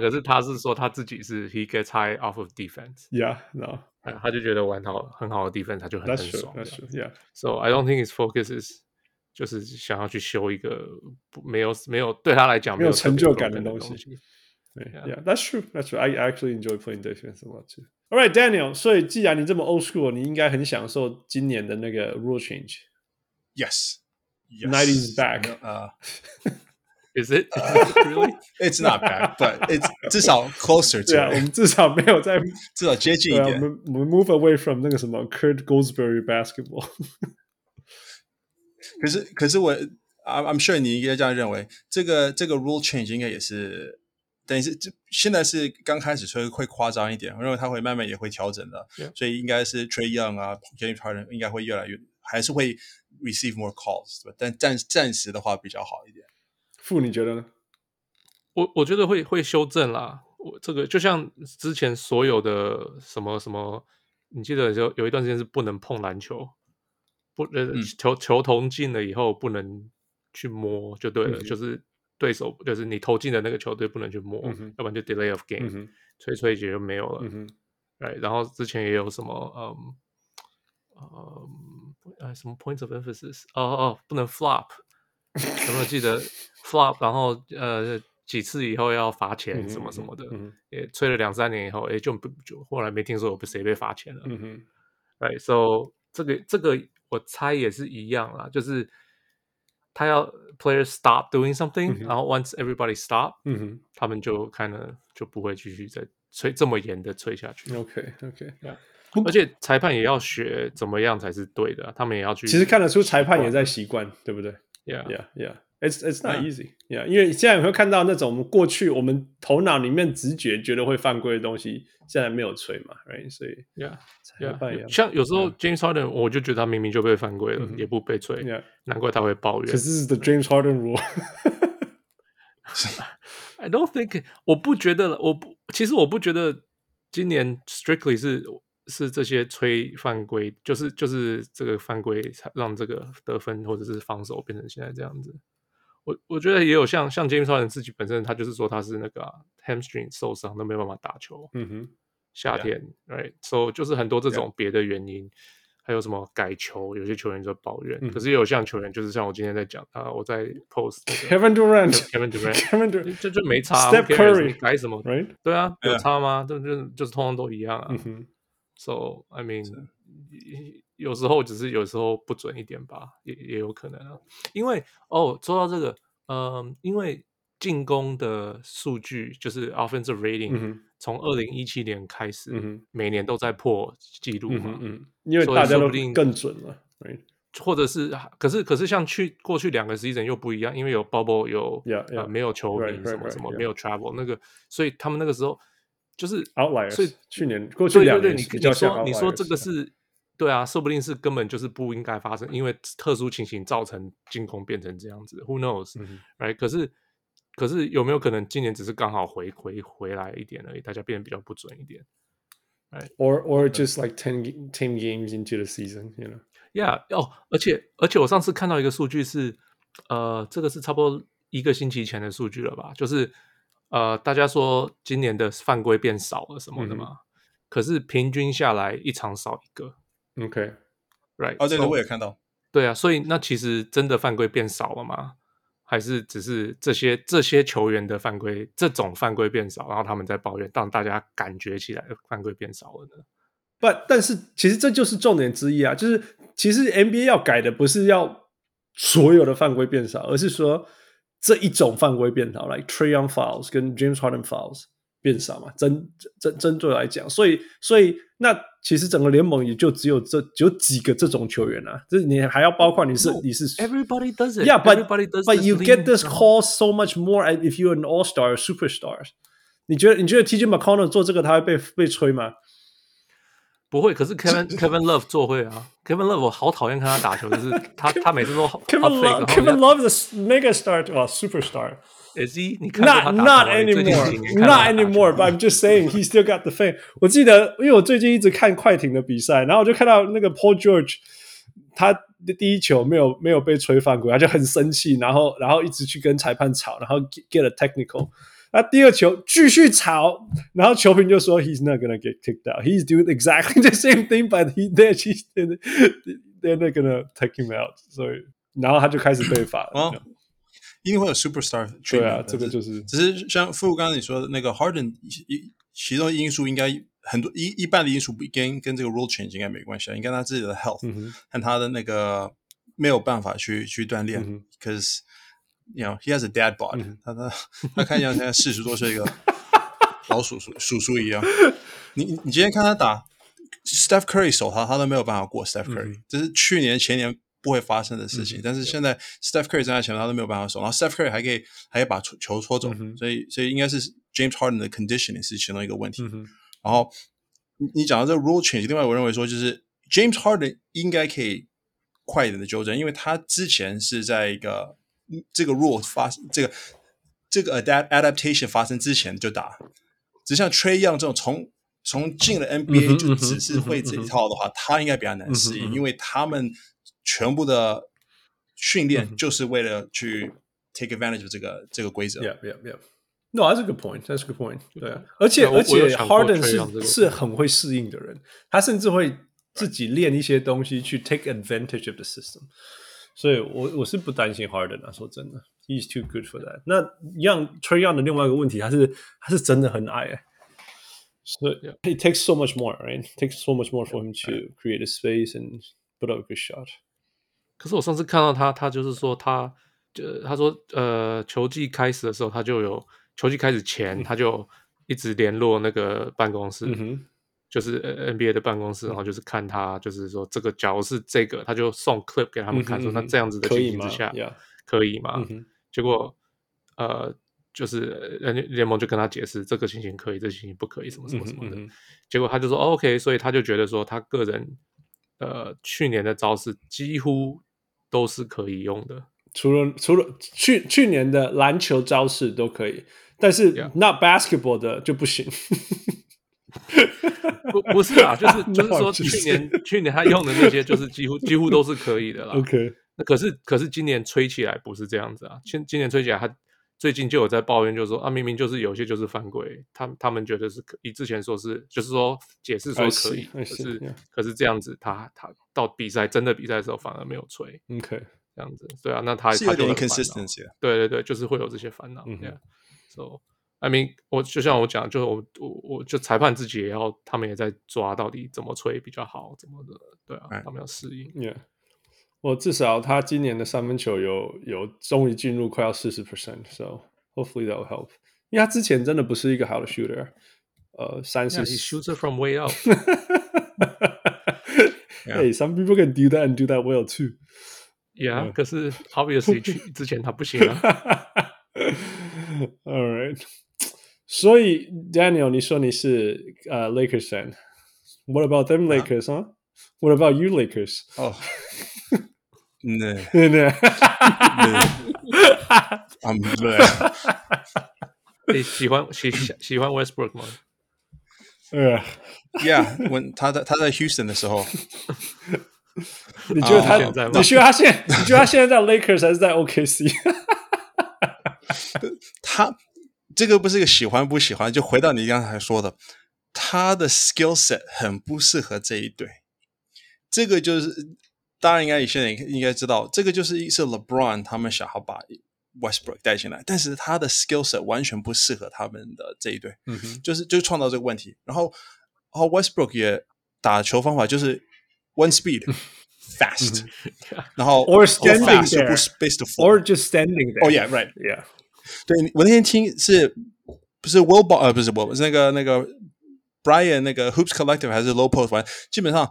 可是他是说他自己是 he gets high off of defense，yeah，no，他就觉得玩好很好的 defense，他就很很爽，yeah，so I don't think his focus is 就是想要去修一个没有没有对他来讲没有成就感的东西，yeah，that's true，that's true，I actually enjoy playing defense a lot too。All right, Daniel，所以既然你这么 old school，你应该很享受今年的那个 rule change，yes，nineties back，啊。Is it, is it really? It's not bad, but it's 至少 closer to. 对啊，我们至少没有在至少接近一点。我们我们 move away from 那个什么 Kurt Goldsberry basketball。可是可是我 I'm sure 你应该这样认为，这个这个 rule change 应该也是等于是这现在是刚开始，所以会夸张一点。我认为它会慢慢也会调整的，yeah. 所以应该是 Trae Young 啊，James Harden 应该会越来越还是会 receive more calls，但暂暂时的话比较好一点。傅，你觉得呢？我我觉得会会修正啦。我这个就像之前所有的什么什么，你记得有有一段时间是不能碰篮球，不呃、嗯、球球投进了以后不能去摸就对了，嗯、就是对手就是你投进的那个球队不能去摸，嗯、要不然就 delay of game，、嗯、吹吹就没有了。嗯对，然后之前也有什么，嗯，呃，什么 points of emphasis，哦哦，不能 flop，有没有记得 flop？然后呃，几次以后要罚钱什么什么的，嗯嗯、也吹了两三年以后，哎，就不就后来没听说有谁被罚钱了。嗯哼，Right, so 这个这个我猜也是一样啦，就是他要 players stop doing something，、嗯、然后 once everybody stop，嗯哼，他们就可能就不会继续再。吹这么严的吹下去，OK OK，而且裁判也要学怎么样才是对的，他们也要去。其实看得出裁判也在习惯，对不对？Yeah Yeah Yeah，It's It's it's not easy. Yeah，因为现在你会看到那种过去我们头脑里面直觉觉得会犯规的东西，现在没有吹嘛，Right？所以 Yeah Yeah，像有时候 James Harden，我就觉得他明明就被犯规了，也不被吹，难怪他会抱怨。可是 the James Harden rule。I don't think，我不觉得，我不，其实我不觉得今年 strictly 是是这些吹犯规，就是就是这个犯规才让这个得分或者是防守变成现在这样子。我我觉得也有像像 James Harden 自己本身，他就是说他是那个、啊、hamstring 受伤都没办法打球。嗯哼，夏天，right，so. 就是很多这种别的原因。还有什么改球？有些球员就抱怨，嗯、可是也有像球员，就是像我今天在讲啊，我在 post Kevin Durant，Kevin Durant，Kevin Durant，就就没差。Steph Curry 改什么？Right？对啊，有差吗？就就就是通通都一样啊。嗯、so I mean，有时候只是有时候不准一点吧，也也有可能啊。因为哦，说到这个，嗯、呃，因为。进攻的数据就是 offensive rating，从二零一七年开始，嗯，每年都在破纪录嘛，嗯，嗯，因为大家都更准了，或者是，可是可是像去过去两个 season 又不一样，因为有 bubble 有 yeah, yeah, 呃没有球迷什么什么 right, 没有 travel、那个，所以他们那个时候就是所以去年过去两年对对对，你你说你说这个是对啊，说不定是根本就是不应该发生，因为特殊情形造成进攻变成这样子，Who knows，right？、嗯、可是。可是有没有可能今年只是刚好回回回来一点而已，大家变得比较不准一点？Right？Or or just like ten ten games into the season, you know? Yeah. 哦，而且而且我上次看到一个数据是，呃，这个是差不多一个星期前的数据了吧？就是呃，大家说今年的犯规变少了什么的嘛？嗯、可是平均下来一场少一个。OK，Right？、Okay. 哦，这个我也看到。对啊，所以那其实真的犯规变少了吗？还是只是这些这些球员的犯规，这种犯规变少，然后他们在抱怨，让大家感觉起来犯规变少了呢？不，但是其实这就是重点之一啊，就是其实 NBA 要改的不是要所有的犯规变少，而是说这一种犯规变少，like Trae Young fouls 跟 James Harden fouls 变少嘛，针针针对来讲，所以所以那。其实整个联盟也就只有这只有几个这种球员啊，这你还要包括你是、你是 Everybody does it. Yeah, but. But you get this call so much more if you're an all star, superstar. 你觉得你觉得 TJ McConnell 做这个他会被被吹吗？不会。可是 Kevin Kevin Love 做会啊。Kevin Love 我好讨厌看他打球，就是他他每次都 Kevin Love Kevin Love is mega star 啊，superstar。Is he? Not not anymore, not anymore. But I'm just saying, he still got the fame. 我记得，因为我最近一直看快艇的比赛，然后我就看到那个 Paul George，他的第一球没有没有被吹犯规，他就很生气，然后然后一直去跟裁判吵，然后 get a technical。那第二球继续吵，然后球评就说 He's not gonna get kicked out. He's doing exactly the same thing, but he they're they're not gonna take him out. 所以，然后他就开始被罚了。 一定会有 superstar，对啊，这个就是，只是像傅刚刚你说的那个 Harden，一其中因素应该很多一一半的因素跟跟这个 rule change 应该没关系，应该他自己的 health 和、嗯、他的那个没有办法去去锻炼、嗯、，because you know he has a dad bod，、嗯、他他他看起来现在四十多岁一个 老叔叔叔叔一样，你你今天看他打 Steph Curry 守他，他都没有办法过 Steph Curry，、嗯、这是去年前年。不会发生的事情，嗯、但是现在 Steph Curry 站在前面，他都没有办法守，然后 Steph Curry 还可以还可以把球球戳走，嗯、所以所以应该是 James Harden 的 conditioning 是其中一个问题。嗯、然后你讲到这个 rule change，另外我认为说就是 James Harden 应该可以快一点的纠正，因为他之前是在一个这个 rule 发这个这个 adapt adaptation 发生之前就打。只像 Trae Young 这种从从进了 NBA 就只是会这一套的话，他应该比较难适应，因为他们全部的训练就是为了去 take advantage of 这个这个规则。Yeah, yeah, yeah. No, that's a good point. That's a good point. 对啊，而且而且 Harden 是是很会适应的人，他甚至会自己练一些东西去 take advantage of the system。所以我我是不担心 Harden 啊，说真的，He's too good for that。那一样 Trae Young 的另外一个问题，他是他是真的很矮哎，所以 it takes so much more, right? It takes so much more for him to create a space and put up a good shot。 可是我上次看到他，他就是说他就他说呃，球季开始的时候他就有。球季开始前，他就一直联络那个办公室，嗯、就是 NBA 的办公室，然后就是看他，就是说这个，假如是这个，他就送 clip 给他们看，说、嗯、那这样子的情形之下，可以吗？结果呃，就是联盟就跟他解释，这个情形可以，这个情形不可以，什么什么什么的。嗯、结果他就说、哦、OK，所以他就觉得说，他个人呃去年的招式几乎都是可以用的，除了除了去去年的篮球招式都可以。但是 not basketball 的就不行，不不是啊，就是 就是说去年去年他用的那些就是几乎几乎都是可以的啦。OK，那可是可是今年吹起来不是这样子啊，今今年吹起来他最近就有在抱怨，就是说啊明明就是有些就是犯规，他他们觉得是可以，之前说是就是说解释说可以，可是可是这样子他他到比赛真的比赛的时候反而没有吹。OK，这样子对啊，那他是有点 inconsistency，对对对，就是会有这些烦恼。So, I mean，我就像我讲，就是我我我就裁判自己也要，他们也在抓到底怎么吹比较好，怎么的，对啊，Right. 他们要适应。Yeah，我至少他今年的三分球有有终于进入快要四十 percent，so hopefully that will help。因为他之前真的不是一个好的 shooter，呃，三十 he shoots from way out。 Hey, some people can do that and do that well too. Yeah，可是 obviously 之前他不行啊。 All right，所以 Daniel，你说你是呃、uh, Lakers fan。What about them Lakers？ 啊、huh?？What about you Lakers？哦，那那，I'm 你喜欢喜喜欢 Westbrook 吗？呃，Yeah，when 他在他在 Houston 的时候，你觉得他？你觉得他现？你觉得他现在在 Lakers 还是在 OKC？他这个不是一个喜欢不喜欢，就回到你刚才说的，他的 skill set 很不适合这一队。这个就是，当然应该你现在应该知道，这个就是是 LeBron 他们想要把 Westbrook 带进来，但是他的 skill set 完全不适合他们的这一队。嗯哼，就是就创造这个问题。然后，然后 Westbrook 也打球方法就是 one speed fast，然后 or standing there，or just standing there。Oh yeah, right, yeah. 对，我那天听是不是 Will Ball 呃不是 Will 是那个那个 Brian 那个 Hoops Collective 还是 Low Post 反正基本上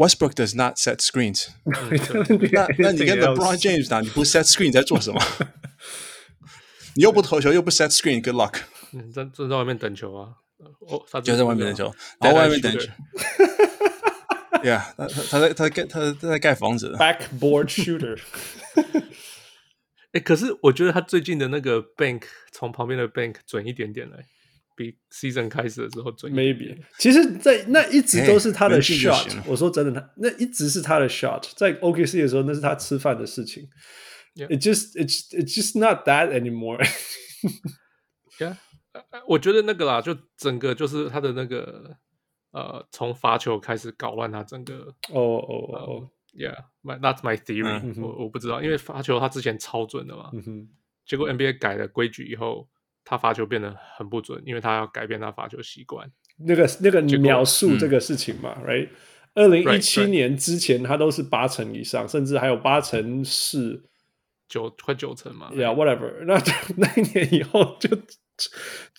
Westbrook does not set screens。那那你跟 LeBron James 打，你不 set screen 在做什么？你又不投球又不 set screen，good luck。嗯，在在外面等球啊，哦，他就在外面等球，然后外面等球。Yeah，他他在他在盖他他在盖房子。Backboard shooter。哎，可是我觉得他最近的那个 bank 从旁边的 bank 准一点点嘞， 比 season 开始的时候。Maybe，其实，在那一直都是他的 shot。我说真的，他那一直是他的 shot。在 OKC 的时候，那是他吃饭的事情。Yeah. It just it's it's just not that anymore. Yeah，我觉得那个啦，就整个就是他的那个呃，从罚球开始搞乱他整个。哦哦哦。，Yeah，my that's my theory、嗯。我我不知道，因为罚球他之前超准的嘛，嗯、哼结果 NBA 改了规矩以后，他罚球变得很不准，因为他要改变他罚球习惯。那个那个描述这个事情嘛、嗯、，Right？二零一七年之前他都是八成以上，甚至还有八成是九快九成嘛。Yeah，whatever。那那一年以后就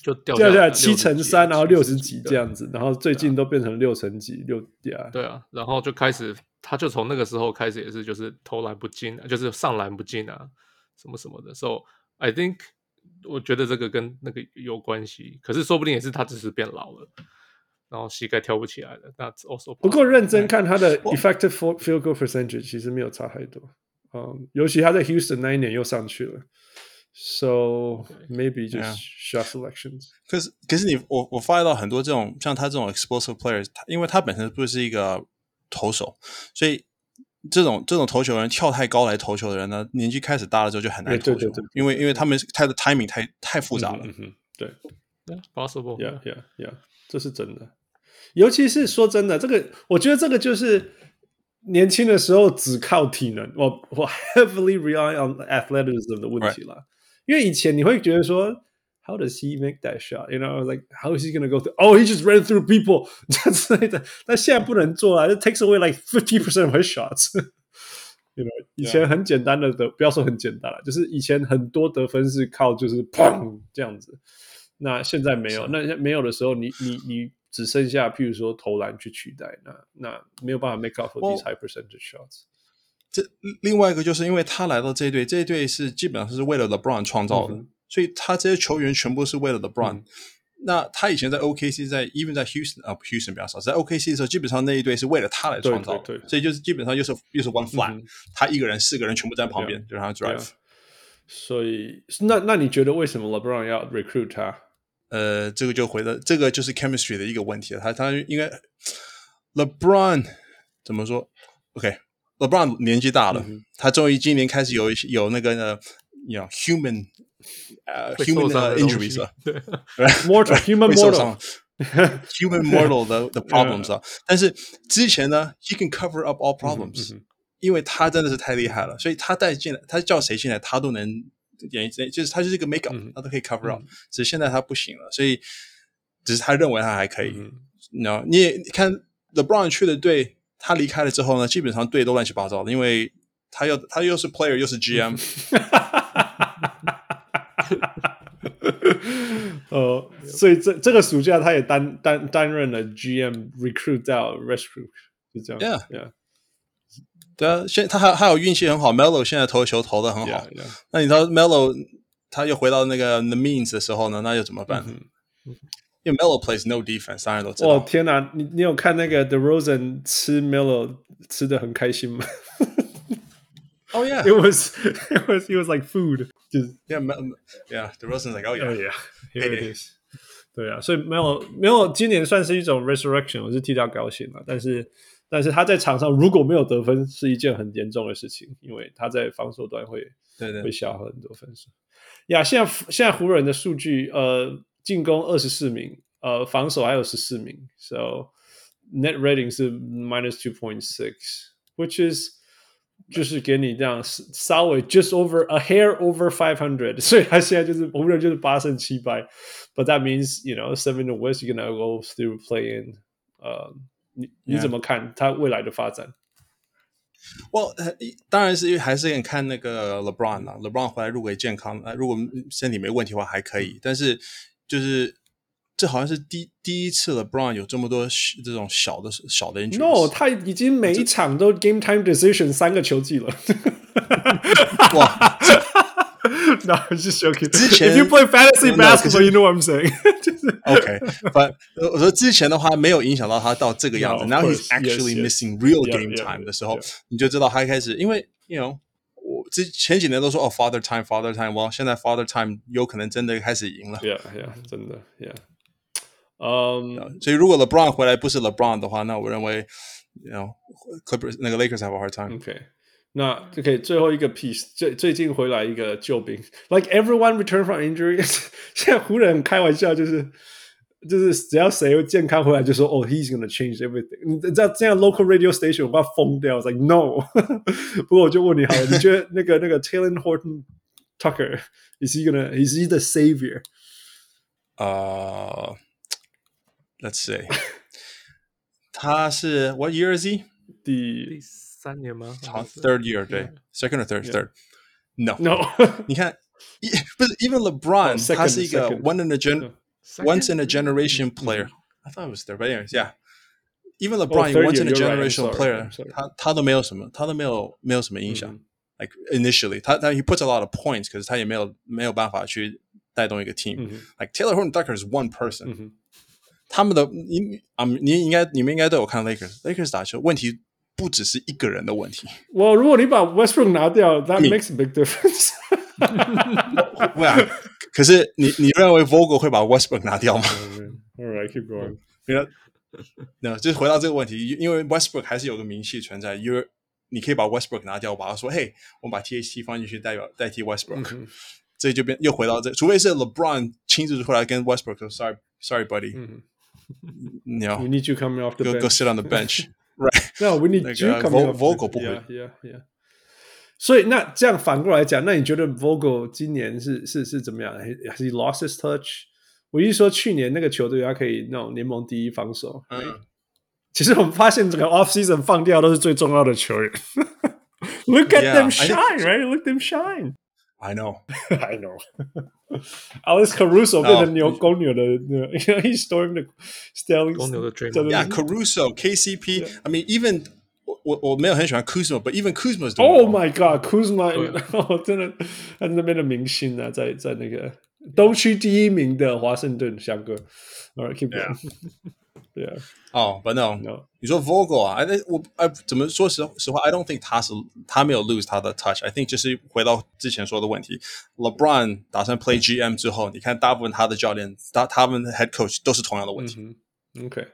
就掉下来七成三，然后六十几这样子，然后最近都变成六成几六。Yeah，对啊，然后就开始。他就从那个时候开始也是，就是投篮不进，就是上篮不进啊，什么什么的。So I think 我觉得这个跟那个有关系，可是说不定也是他只是变老了，然后膝盖跳不起来了。那 also 不过认真看他的 effective field goal percentage 其实没有差太多，嗯，尤其他在 Houston 那一年又上去了。So maybe just shot selections. 可是可是你我我发现到很多这种像他这种 explosive players，他因为他本身不是一个投手，所以这种这种投球人跳太高来投球的人呢，年纪开始大了之后就很难投球，对对对对因为因为他们他的 timing 太太复杂了。嗯哼，对 Yeah, possible.，Yeah Yeah Yeah，这是真的。尤其是说真的，这个我觉得这个就是年轻的时候只靠体能，我我 heavily rely on athleticism 的问题啦。因为以前你会觉得说，How does he make that shot? You know, like how is he gonna go through? Oh, he just ran through people 这之类的。但现在不能做啊，it takes away like fifty percent of his shots. You know，以前很简单的得，不要说很简单了，就是以前很多得分是靠就是砰这样子。那现在没有，那没有的时候你，你你你只剩下譬如说投篮去取代，那那没有办法 make up for these high percentage shots。这另外一个就是因为他来到这一队，这一队是基本上是为了 LeBron 创造的，嗯、所以他这些球员全部是为了 LeBron。嗯、那他以前在 OKC，在 even 在 Houston 啊，Houston 比较少，在 OKC 的时候，基本上那一队是为了他来创造，对对对，所以就是基本上又是又是 one flat，、嗯、他一个人四个人全部在旁边，就让他 drive。所以那那你觉得为什么 LeBron 要 recruit 他？呃，这个就回到这个就是 chemistry 的一个问题了。他他应该 LeBron 怎么说？OK，LeBron、okay, 年纪大了，嗯、他终于今年开始有有那个呢，you know, human 呃、uh, human 的 injuries 了，对，mortal human mortal human mortal 的的 problems 啊。但是之前呢，he can cover up all problems，、因为他真的是太厉害了，所以他带进来，他叫谁进来，他都能。演就是他就是一个 make up，、嗯、他都可以 cover up，、嗯、只是现在他不行了，所以只是他认为他还可以。嗯、你看 LeBron 去的队，他离开了之后呢，基本上队都乱七八糟的，因为他又他又是 player 又是 GM。呃，所以这这个暑假他也担担担任了 GM recruit 到 recruit，就这样。Yeah, yeah. 对啊，现他还还有运气很好，Melo 现在投球投的很好。Yeah, yeah. 那你知道 Melo 他又回到那个 The Means 的时候呢，那又怎么办？嗯、因为 Melo plays no defense，当然都知道。哦天哪，你你有看那个 The Rosen 吃 Melo 吃的很开心吗？Oh yeah, it was it was it was like food. 就是 yeah yeah DeRozan's like oh yeah oh yeah here it is. 对啊，所以 Melo Melo 今年算是一种 resurrection，我是替他高兴了，但是。但是他在场上如果没有得分，是一件很严重的事情，因为他在防守端会对对会消耗很多分数。呀，现在现在湖人的数据，呃，进攻二十四名，呃，防守还有十四名，so net rating 是 minus two point six，which is 就是给你这样稍微 just over a hair over five hundred，所以他现在就是湖人就是八胜七败，but that means you know seven in the West you're gonna go through play in，呃。你你怎么看他未来的发展？我、well, 当然是因为还是看那个 LeBron 啊，LeBron 回来如果健康，如果身体没问题的话还可以。但是就是 这好像是第第一次 LeBron 有这么多这种小的小的 injuries。No，他已经每一场都 game time decision 三个球季了。哇！No, I'm just joking. 之前 If you play fantasy basketball, you know what I'm saying. OK, but 我说之前的话没有影响到他到这个样子。Now he's actually missing real game time 的时候，你就知道他开始，因为 you know 我之前几年都说哦 father time, father time，哇，现在 father time 有可能真的开始赢了。Yeah, yeah，真的，Yeah。嗯，所以如果 LeBron 回来不是 LeBron 的话，那我认为，you know Clippers 那个 Lakers have a hard time。OK。那 OK，最后一个 piece，最最近回来一个救兵，like everyone return from injury。现在湖人开玩笑，就是就是只要谁健康回来，就说哦、oh,，he's gonna change everything。你知道这样 local radio station 我要疯掉，like no。不过我就问你好了，你觉得那个那个 Talen Horton Tucker，is he gonna，is he the savior？呃、 uh,，Let's say，他是 What year is he？第三年吗？好，third year 对，second or third third。No，no，你看，不是 even LeBron，他是一个 one in a gen once in a generation player。I thought it was third, but anyways, yeah. Even LeBron once in a generation player，他他都没有什么，他都没有没有什么影响。Like initially，他他 he puts a lot of points，可是他也没有没有办法去带动一个 team。Like Taylor Horton Tucker is one person。 他们的你啊，你应该你们应该都有看 Lakers，Lakers 打球问题。不只是一个人的问题。我如果你把 Westbrook 拿掉，That makes a big difference。不然，可是你你认为 Vogel 会把 Westbrook 拿掉吗？All right, keep going. 没有，那就是回到这个问题，因为 Westbrook 还是有个名气存在。因为你可以把 Westbrook 拿掉，把他说：“嘿，我们把 THT 放进去代表代替 Westbrook。嗯”这就变又回到这，除非是 LeBron 亲自出来跟 Westbrook 说：“Sorry, sorry, buddy. 嗯 you know, we need you coming off the go, bench. Go sit on the bench. right? No, we need you coming off. Vogel 不会。Yeah, yeah, yeah. 所以那这样反过来讲，那你觉得 Vogel 今年是是是怎么样？Has he lost his touch？我一说去年那个球队他可以那种联盟第一防守。嗯。其实我们发现整个 off season 放掉都是最重要的球员。 Look at Yeah, them I shine, right? Look at them shine. I know. I know. Alex Caruso 变成牛公牛的那个，He's storming the stealing 公牛的 dream. Yeah, Caruso, KCP. I mean, even 我我我没有很喜欢 Kuzma，but even Kuzma's doing Oh well. my God, Kuzma！对哦，真的，他那边的明星啊，在在那个东区第一名的华盛顿翔哥。All right, keep going. Yeah. 哦、oh,，but no，, No. 你说 Vogel 啊，哎，我哎，怎么说实实话？I don't think 他是他没有 lose 他的 touch。I think 就是回到之前说的问题，LeBron 打算 play GM 之后，你看大部分他的教练，他他们的 head coach 都是同样的问题。Mm -hmm. Okay，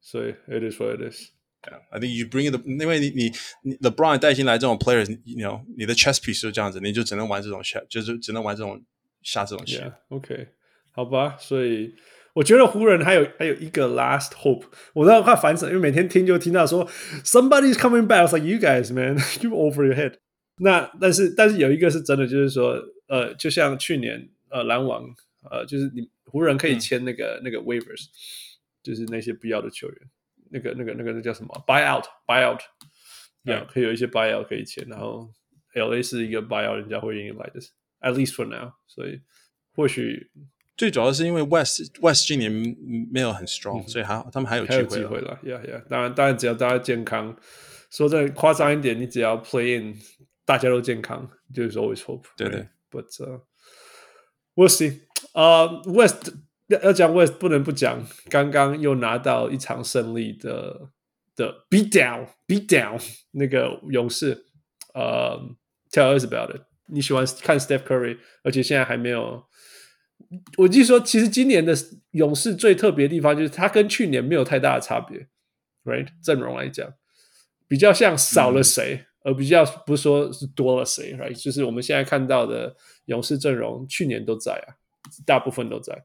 所以 it is what it is。 Yeah, I think you bring the，因为你你你 LeBron 带进来这种 players，你 you know 你的 chess piece 就这样子，你就只能玩这种下，就是只能玩这种下这种棋。Yeah, OK，好吧，所以。 我觉得湖人还有还有一个 last hope，我都要快烦死了，因为每天听就听到说 somebody's coming back，我说 like you guys man you over your head。那但是但是有一个是真的，就是说呃，就像去年呃篮网呃，就是你湖人可以签那个、嗯、那个 waivers，就是那些不要的球员，那个那个那个那叫什么？buyout buyout，呀、yeah, 可以有一些 buyout 可以签，然后 LA 是一个 buyout，人家会愿意来的，at least for now，所以或许。最主要是因为 West West 今年没有很 strong，、嗯、所以还他们还有机会，机会了。Yeah, yeah，当然当然只要大家健康，说再夸张一点，你只要 play in，大家都健康，就是 always hope。对对。But、uh, we'll see。呃，West 要要讲 West 不能不讲，刚刚又拿到一场胜利的的 beat down beat down 那个勇士。呃、uh,，Tell us about it。你喜欢看 Steph Curry，而且现在还没有。我就说，其实今年的勇士最特别的地方就是，它跟去年没有太大的差别，right？阵容来讲，比较像少了谁，嗯、而比较不是说是多了谁，right？就是我们现在看到的勇士阵容，去年都在啊，大部分都在。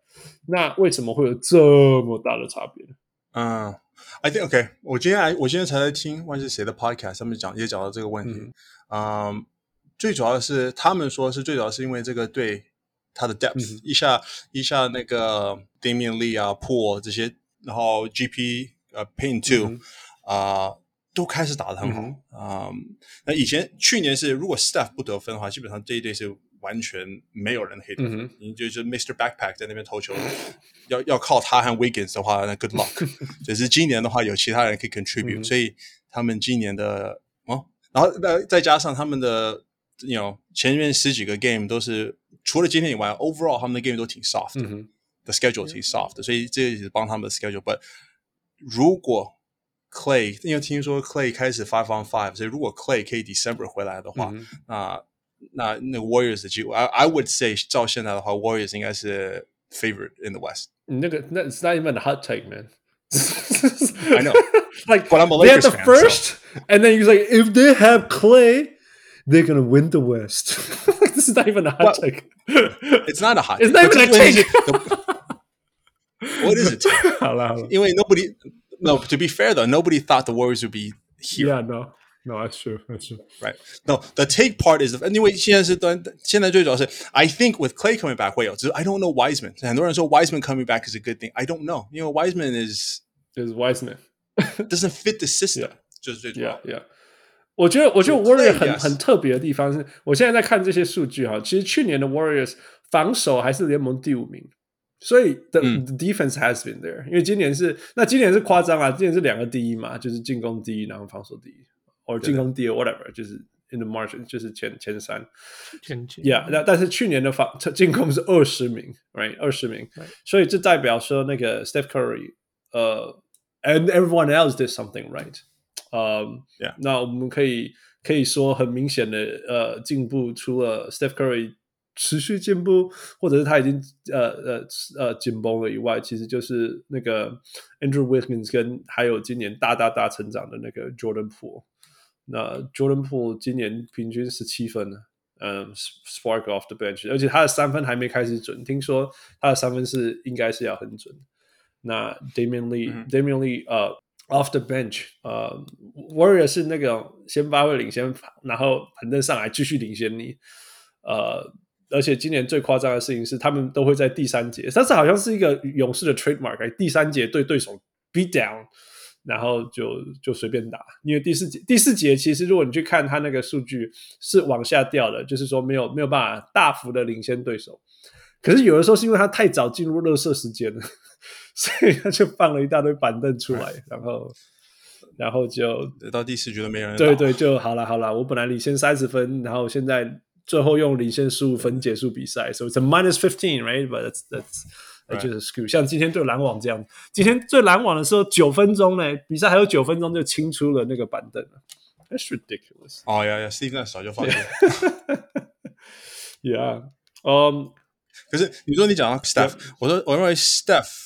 那为什么会有这么大的差别呢？嗯、uh,，I think OK。我今天来，我今天才在听忘记谁的 podcast，上面讲也讲到这个问题。嗯、um,，最主要的是他们说是最主要是因为这个对。他的 depth、嗯、一下一下那个 Damian Lee 啊 Poole 这些，然后 GP 呃 Payne Two 啊、呃、都开始打得很好啊。那以前去年是如果 Staff 不得分的话，基本上这一队是完全没有人可以得分，你、嗯、就是 Mr Backpack 在那边投球，要要靠他和 Wiggins 的话，那 Good luck。只是今年的话，有其他人可以 contribute，、嗯、所以他们今年的哦，然后再再加上他们的，you know 前面十几个 game 都是。除了今天以外，overall 他们的 game 都挺 soft 的、嗯、，the schedule 挺 soft 的，所以这也是帮他们的 schedule。But 如果 Clay，因为听说 Clay 开始 five on five，所以如果 Clay 可以 December 回来的话，嗯、那那那 Warriors 的机会，I I would say 照现在的话，Warriors 应该是 favorite in the West。那个那 It's not even a hot take, man. I know, like but I'm a Lakers fan. They have the first, so. and then he's like, if they have Clay. They're gonna win the West. This is not even a hot take. It's not a hot. It's not even a take. What is it? 好了好了，因为 nobody. No, to be fair though, nobody thought the Warriors would be here. Yeah, no, no, that's true, that's true. Right. No, the take part is 因为现在是现在最主要是 I think with Clay coming back 会有，只是 I don't know Wiseman。很多人说 Wiseman coming back is a good thing. I don't know. 因为 Wiseman is is Wiseman doesn't fit the system. 就是最主要。 Yeah, yeah. 我觉得，我觉得 Warriors 很很特别的地方是，我现在在看这些数据哈，其实去年的 Warriors 防守还是联盟第五名，所以 the,、嗯、the defense has been there。因为今年是，那今年是夸张啊，今年是两个第一嘛，就是进攻第一，然后防守第一，或进攻第二，whatever，就是 in the margin，就是前前三。前前，Yeah，那但是去年的防进攻是二十名，right，二十名.所以这代表说那个 Steph Curry，呃、uh,，and everyone else did something right。呃、um, yeah. 那我们可以可以说很明显的呃进步，除了 Steph Curry 持续进步，或者是他已经呃呃呃紧绷了以外，其实就是那个 Andrew Wiggins 跟还有今年大大大成长的那个 Jordan Poole。那 Jordan Poole 今年平均十七分呢，嗯，spark off the bench，而且他的三分还没开始准，听说他的三分是应该是要很准。那 Damion Lee，Damion、嗯、Lee 呃、uh, off the bench，呃、uh,，Warrior 是那个先发会领先，然后反正上来继续领先你，呃、而且今年最夸张的事情是，他们都会在第三节，但是好像是一个勇士的 trademark，第三节对对手 beat down，然后就就随便打。因为第四节第四节其实如果你去看他那个数据是往下掉的，就是说没有没有办法大幅的领先对手。可是有的时候是因为他太早进入热射时间了，所以他就放了一大堆板凳出来，然后然后就到第四局都没人。对对，就好了好了，我本来领先三十分，然后现在。最后用领先十五分结束比赛，so it's a minus fifteen, right? But that's that's that's just a screw. 像今天对篮网这样，今天对篮网的时候九分钟呢，比赛还有九分钟就清出了那个板凳了。That's ridiculous. 哦呀呀，Steve 那早就放弃。Yeah. Um. 可是你说你讲到 Steph，我说我认为 Steph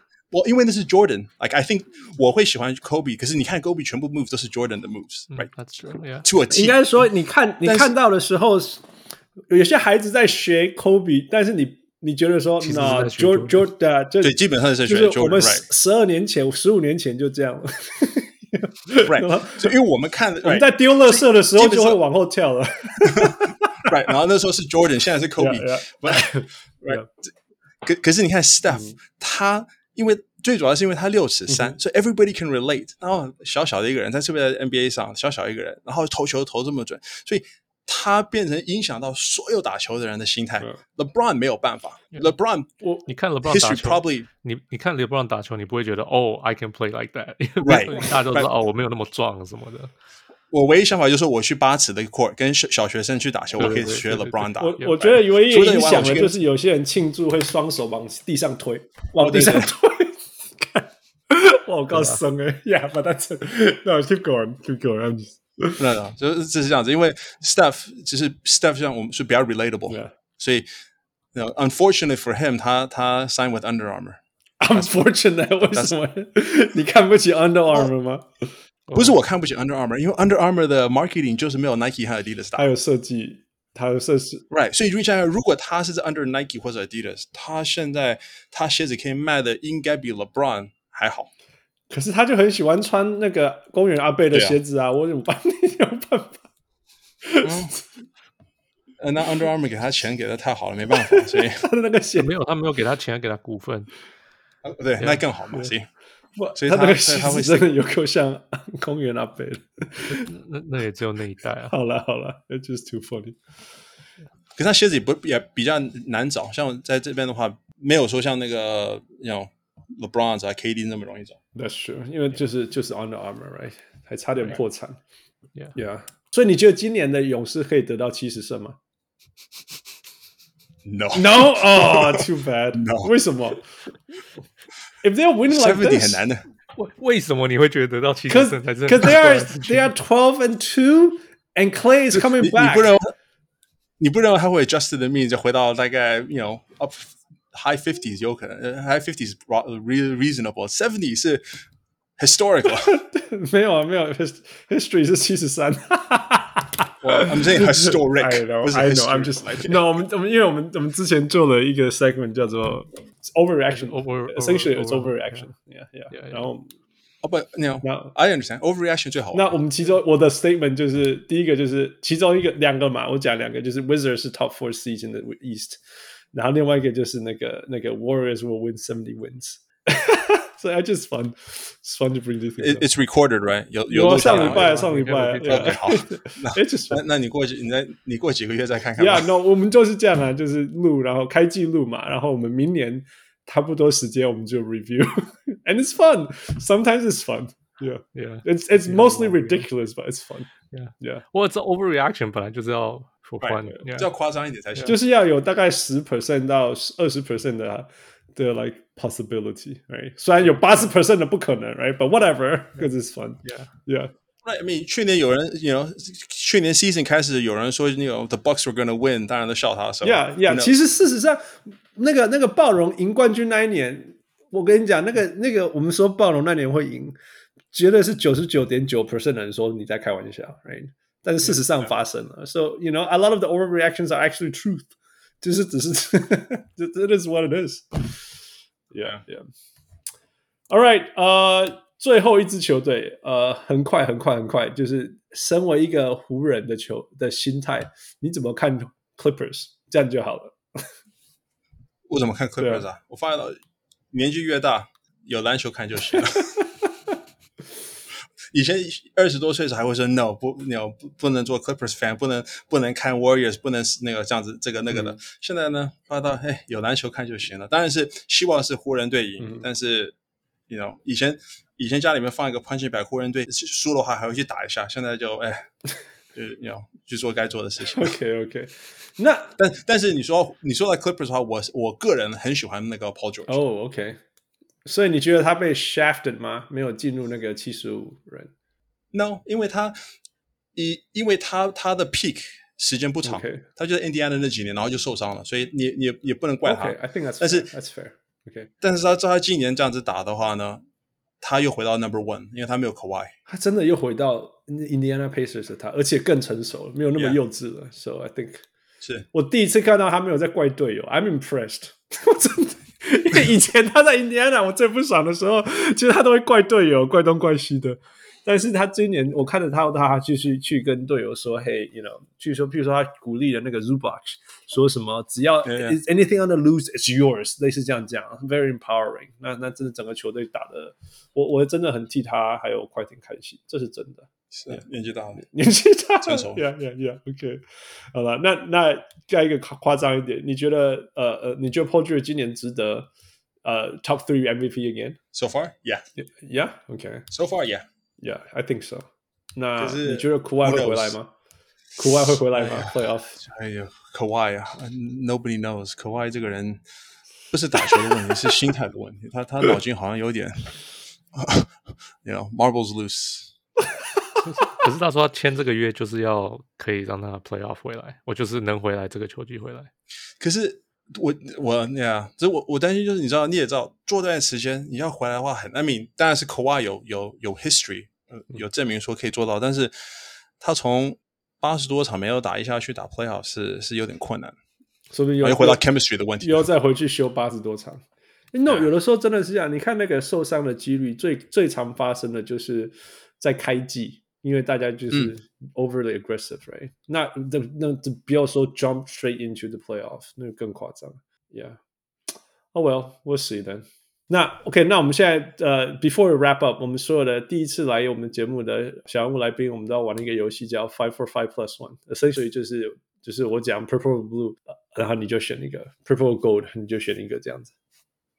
我因为那是 Jordan。Like I think 我会喜欢 Kobe，可是你看 Kobe 全部 move 都是 Jordan 的 moves，right？That's true. Yeah. To a T。应该说，你看你看到的时候，有些孩子在学 Kobe，但是你。你觉得说，那 Jordan Jordan 对，基本上是就是我们十二年前、十五年前就这样了。Right，就因为我们看，我们在丢垃圾的时候就会往后跳了。Right，然后那时候是 Jordan，现在是 Kobe。Right，可可是你看 Steph，他因为最主要是因为他六尺三，所以 everybody can relate。然后小小的一个人，在是不是在 NBA 上小小一个人，然后投球投这么准，所以。他变成影响到所有打球的人的心态。LeBron 没有办法。LeBron，我你看 LeBron 打球，probably 你你看 LeBron 打球，你不会觉得哦，I can play like that。Right，大家都知道哦，我没有那么壮什么的。我唯一想法就是，我去八尺的 court 跟小小学生去打球，我可以学 LeBron 打。我我觉得唯一影响的就是有些人庆祝会双手往地上推，往地上推。看，我告诉你呀，把它扯。那 keep going，keep going。就是就是这样子，因为 Steph 其实 Steph 像我们是比较 relatable，、所以，you know, unfortunately for him，他他 sign with Under Armour。Unfortunately，为什么？你看不起 Under Armour 吗？Oh, 不是我看不起 Under Armour，因为 Under Armour 的 marketing 就是没有 Nike 和 Adidas 大。还有设计，还有设计，right？所以你想想，如果他是在 Under Nike 或者 Adidas，他现在他鞋子可以卖的应该比 LeBron 还好。可是他就很喜欢穿那个公园阿贝的鞋子啊，啊我怎么办？你有办法？嗯，那 Under Armour 给他钱给的太好了，没办法，所以 他的那个鞋没有，他没有给他钱，给他股份。啊、对，那更好嘛，行。所以他那个鞋子真的有够像 公园阿贝的。那那也只有那一代啊。好了好了，It's just too funny。可是他鞋子也不也比较难找，像在这边的话，没有说像那个那种。LeBron 啊，KD 那么容易找？That's true，因为就是就是 Under Armour，right？还差点破产。Yeah，yeah。所以你觉得今年的勇士可以得到七十胜吗？No，No，哦，Too bad，No。为什么 ？If they are winning like this，很难的。为为什么你会觉得得到七十胜才是？Because they are they are twelve and two，and Clay is coming back。你不认为你不认为他会 adjust the mean 就回到大概 you know up。High fifties 有可能，High fifties really reasonable。Seventy 是 historical，没有啊，没有，history 是七十三。 I'm saying historic。I know, I know. I'm just no。我们我们因为我们我们之前做了一个 segment 叫做 overreaction，essentially it's overreaction。Yeah, yeah。然后哦不，No。I understand overreaction 最好。那我们其中我的 statement 就是第一个就是其中一个两个嘛，我讲两个就是 Wizards 是 top four season 的 East。然后另外一个就是那个那个 Warriors will win seventy wins， 所以 I just fun fun to bring this thing。It's recorded right？有有上礼拜上礼拜。OK 好，那那你过几你再你过几个月再看看。Yeah，no，我们就是这样啊，就是录然后开记录嘛，然后我们明年 差不多时间我们就 review，and it's fun. Sometimes it's fun. Yeah, Yeah. It's it's mostly ridiculous, but it's fun. Yeah. Yeah. 我这 overreaction 本来就是要 for fun， Right， yeah 这要夸张一点才行。就是要有大概十 percent 到二十 percent 的 的 like possibility，right？虽然有八十 percent 的不可能，right？But whatever，because it's fun. Yeah. Yeah. Right, I mean，去年有人，you know，去年 season 开始有人说，那个 the Bucks were gonna win，当然都笑他。So, Yeah, yeah. you know, 其实事实上，那个那个暴龙赢冠军那一年，我跟你讲，那个那个我们说暴龙那年会赢，绝对是九十九点九 percent 的人说你在开玩笑，right？但是事实上发生了。So you know, a lot of the overreactions are actually truth. 就是只是，it is what it is. Yeah, yeah. All right. 呃，最后一支球队，呃，很快很快很快，就是身为一个湖人的球的心态，你怎么看 Clippers？这样就好了。我怎么看 Clippers 啊？我发现到年纪越大，有篮球看就行了。以前二十多岁时还会说 no 不，no 不不能做 Clippers fan，不能不能看 Warriors，不能那个这样子这个那个的。嗯、现在呢，发到哎有篮球看就行了。当然是希望是湖人队赢，嗯、但是 you know 以前以前家里面放一个 punching bag，湖人队输的话还会去打一下。现在就哎就 you know 去做该做的事情。OK OK，那但但是你说你说到 Clippers 的话，我我个人很喜欢那个 Paul George。哦、oh,，OK。所以你觉得他被 shafted 吗？没有进入那个七十五人？No，因为他，因因为他他的 peak 时间不长，Okay. 他就在 Indiana 那几年，然后就受伤了，所以你你也不能怪他。Okay, I think that's 但是 that's fair。OK，但是他照他今年这样子打的话呢，他又回到 Number One，因为他没有 Kawhi，他真的又回到 Indiana Pacers 的他，而且更成熟了，没有那么幼稚了。Yeah. So I think 是我第一次看到他没有在怪队友，I'm impressed。我真的。因 为以前他在印第安纳，我最不爽的时候，其实他都会怪队友，怪东怪西的。但是他今年我看着他，他继续去跟队友说：“Hey，you know，据说，譬如说他鼓励的那个 Zubac 说什么，只要 yeah. anything on the loose，it's yours，类似这样讲，very empowering 那。那那真的整个球队打的，我我真的很替他还有快艇开心，这是真的。是年纪大了，年纪大了，成熟。Yeah, yeah, yeah. OK，好了，那那再一个夸夸张一点，你觉得呃呃，你觉得 Paul George 今年值得呃 Top Three MVP again？So far，Yeah, Yeah. OK. So far, Yeah. Yeah, I think so. 那你觉得 Kawhi 会回来吗？Kawhi 会回来吗？Playoff？哎呦，Kawhi 啊，Nobody knows. Kawhi 这个人不是打球的问题，是心态的问题。他他脑筋好像有点，You know, marbles loose. 可是他说他签这个约就是要可以让他 play off 回来，我就是能回来这个球季回来。可是我我那样，这我我担心就是你知道你也知道，做段时间你要回来的话很，I mean 当然是 Kawhi 有有有 history，有证明说可以做到，但是他从八十多场没有打一下去打 play off 是是有点困难，说不定又回到 chemistry 的问题，又要再回去修八十多场。No，有的时候真的是这样，你看那个受伤的几率最最常发生的就是在开季。因为大家就是 overly aggressive，right？、嗯、那那那不要说 jump straight into the playoff，那个更夸张。Yeah。Oh well，we'll see then。那 OK，那我们现在呃、uh,，before we wrap up，我们所有的第一次来我们节目的小人物来宾，我们都要玩一个游戏叫 Five for Five Plus One，essentially 就是就是我讲 purple blue，然后你就选一个 purple gold，你就选一个这样子，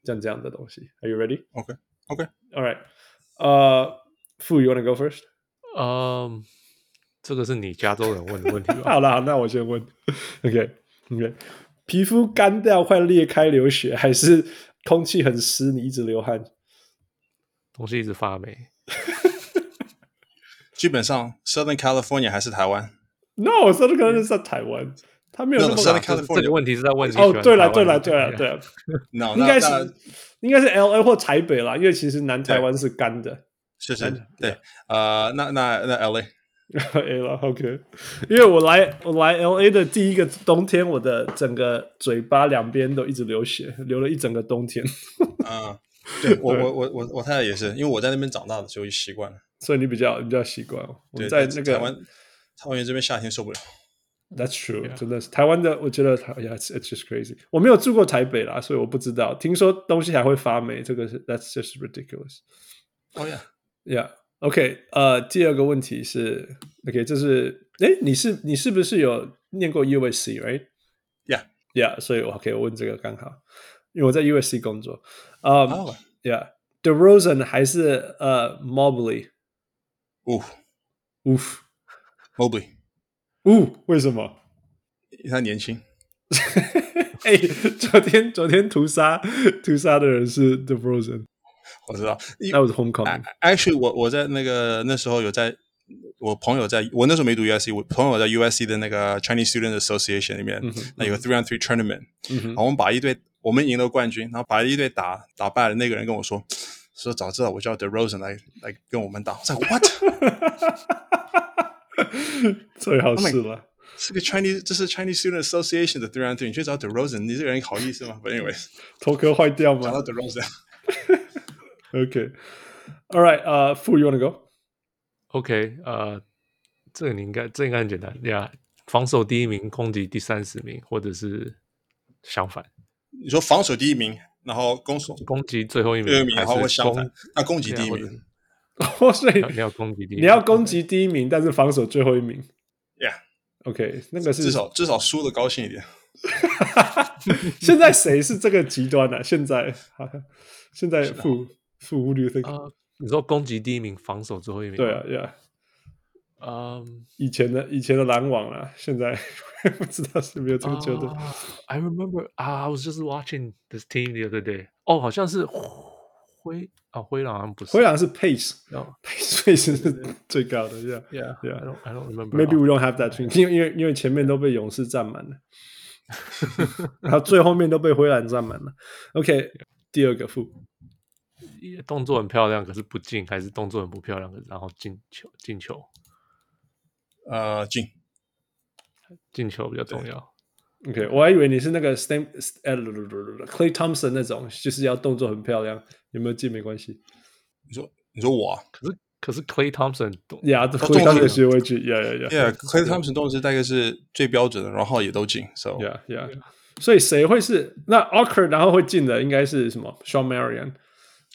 像这样的东西。Are you ready？OK，OK，All、okay. okay. right。呃，傅，you wanna go first？ 嗯，um, 这个是你加州人问的问题吧？好了，那我先问。OK，OK，、okay, okay. 皮肤干掉快裂开流血，还是空气很湿你一直流汗？东西一直发霉。基本上，Southern California 还是台湾？No，Southern California 是在台湾。他没有那么。Southern California 这个问题是在问哦，对了，对了，对了，对了。No，应该是应该是 LA 或台北啦，因为其实南台湾是干的。是是，对，呃，那那那 LA，LA 了，OK，因为我来我来 L A 的第一个冬天，我的整个嘴巴两边都一直流血，流了一整个冬天。啊，对我 我我我我太太也是，因为我在那边长大的，所以习惯了。所以你比较比较习惯。我在那个台湾，台湾这边夏天受不了。That's true，真的是台湾的，我觉得台，Yeah，it's it's just crazy。我没有住过台北啦，所以我不知道。听说东西还会发霉，这个是 That's just ridiculous。Oh yeah。Yeah，OK，、okay, 呃，第二个问题是，OK，这是，诶，你是你是不是有念过 USC，right？Yeah，Yeah，所以 OK，我问这个刚好， 因为我在 USC 工作。呃、um, Oh. Yeah，DeRozan 还是呃、uh, Mobley？呜呜，Mobley，呜，为什么？因为他年轻。哎、欸，昨天昨天屠杀屠杀的人是 DeRozan， 我知道。那我是 Homecoming。Actually，我我在那个那时候有在，我朋友在我那时候没读 USC，我朋友在 USC 的那个 Chinese Student Association 里面，嗯、那有个 Three on Three Tournament，、嗯、然后我们把一队我们赢了冠军，然后把一队打打败了，那个人跟我说，说早知道我叫 The Rosen 来来跟我们打，我说 What？最好是了。Oh 是个 Chinese，这是 Chinese Student Association 的 three on three，你去找 The Rosen，你这个人好意思吗？But anyways，头壳坏掉吗？找到 DeRozan。OK，All right，呃、uh,，Fu，you wanna go？OK，呃，这个你应该，这应该很简单，呀、yeah,，防守第一名，攻击第三十名，或者是相反。你说防守第一名，然后攻守攻击最后一名，最后一名，然后相反，那攻击第一名。哦，所以你要攻击第一，你要攻击第一名，但是防守最后一名。Yeah。OK，那个是至少至少输的高兴一点。现在谁是这个极端呢、啊？现在，现在负负五六分。你说攻击第一名，防守最后一名。对啊，Yeah。嗯，以前的以前的篮网啊，现在不知道是没有这个球队。Uh, I remember, I was just watching this team the other day. 哦，好像是灰。啊，灰狼好像不是，灰狼是 pace，pace 是最高的，Yeah，Yeah，Yeah。I don't, I don't remember. Maybe we don't have that team，因为因为因为前面都被勇士占满了，然后最后面都被灰狼占满了。OK，第二个负，动作很漂亮，可是不进，还是动作很不漂亮，然后进球，进球，呃，进，进球比较重要。OK，我还以为你是那个 Stam，呃，Clay Thompson 那种，就是要动作很漂亮，有没有进没关系。你说，你说我，可是可是 Clay Thompson，呀，Clay Thompson 学会进，Yeah，Yeah，Yeah，Clay Thompson 动作大概是最标准的，然后也都进，So Yeah，Yeah，所以谁会是那 Awkward 然后会进的应该是什么？Shawn Marion。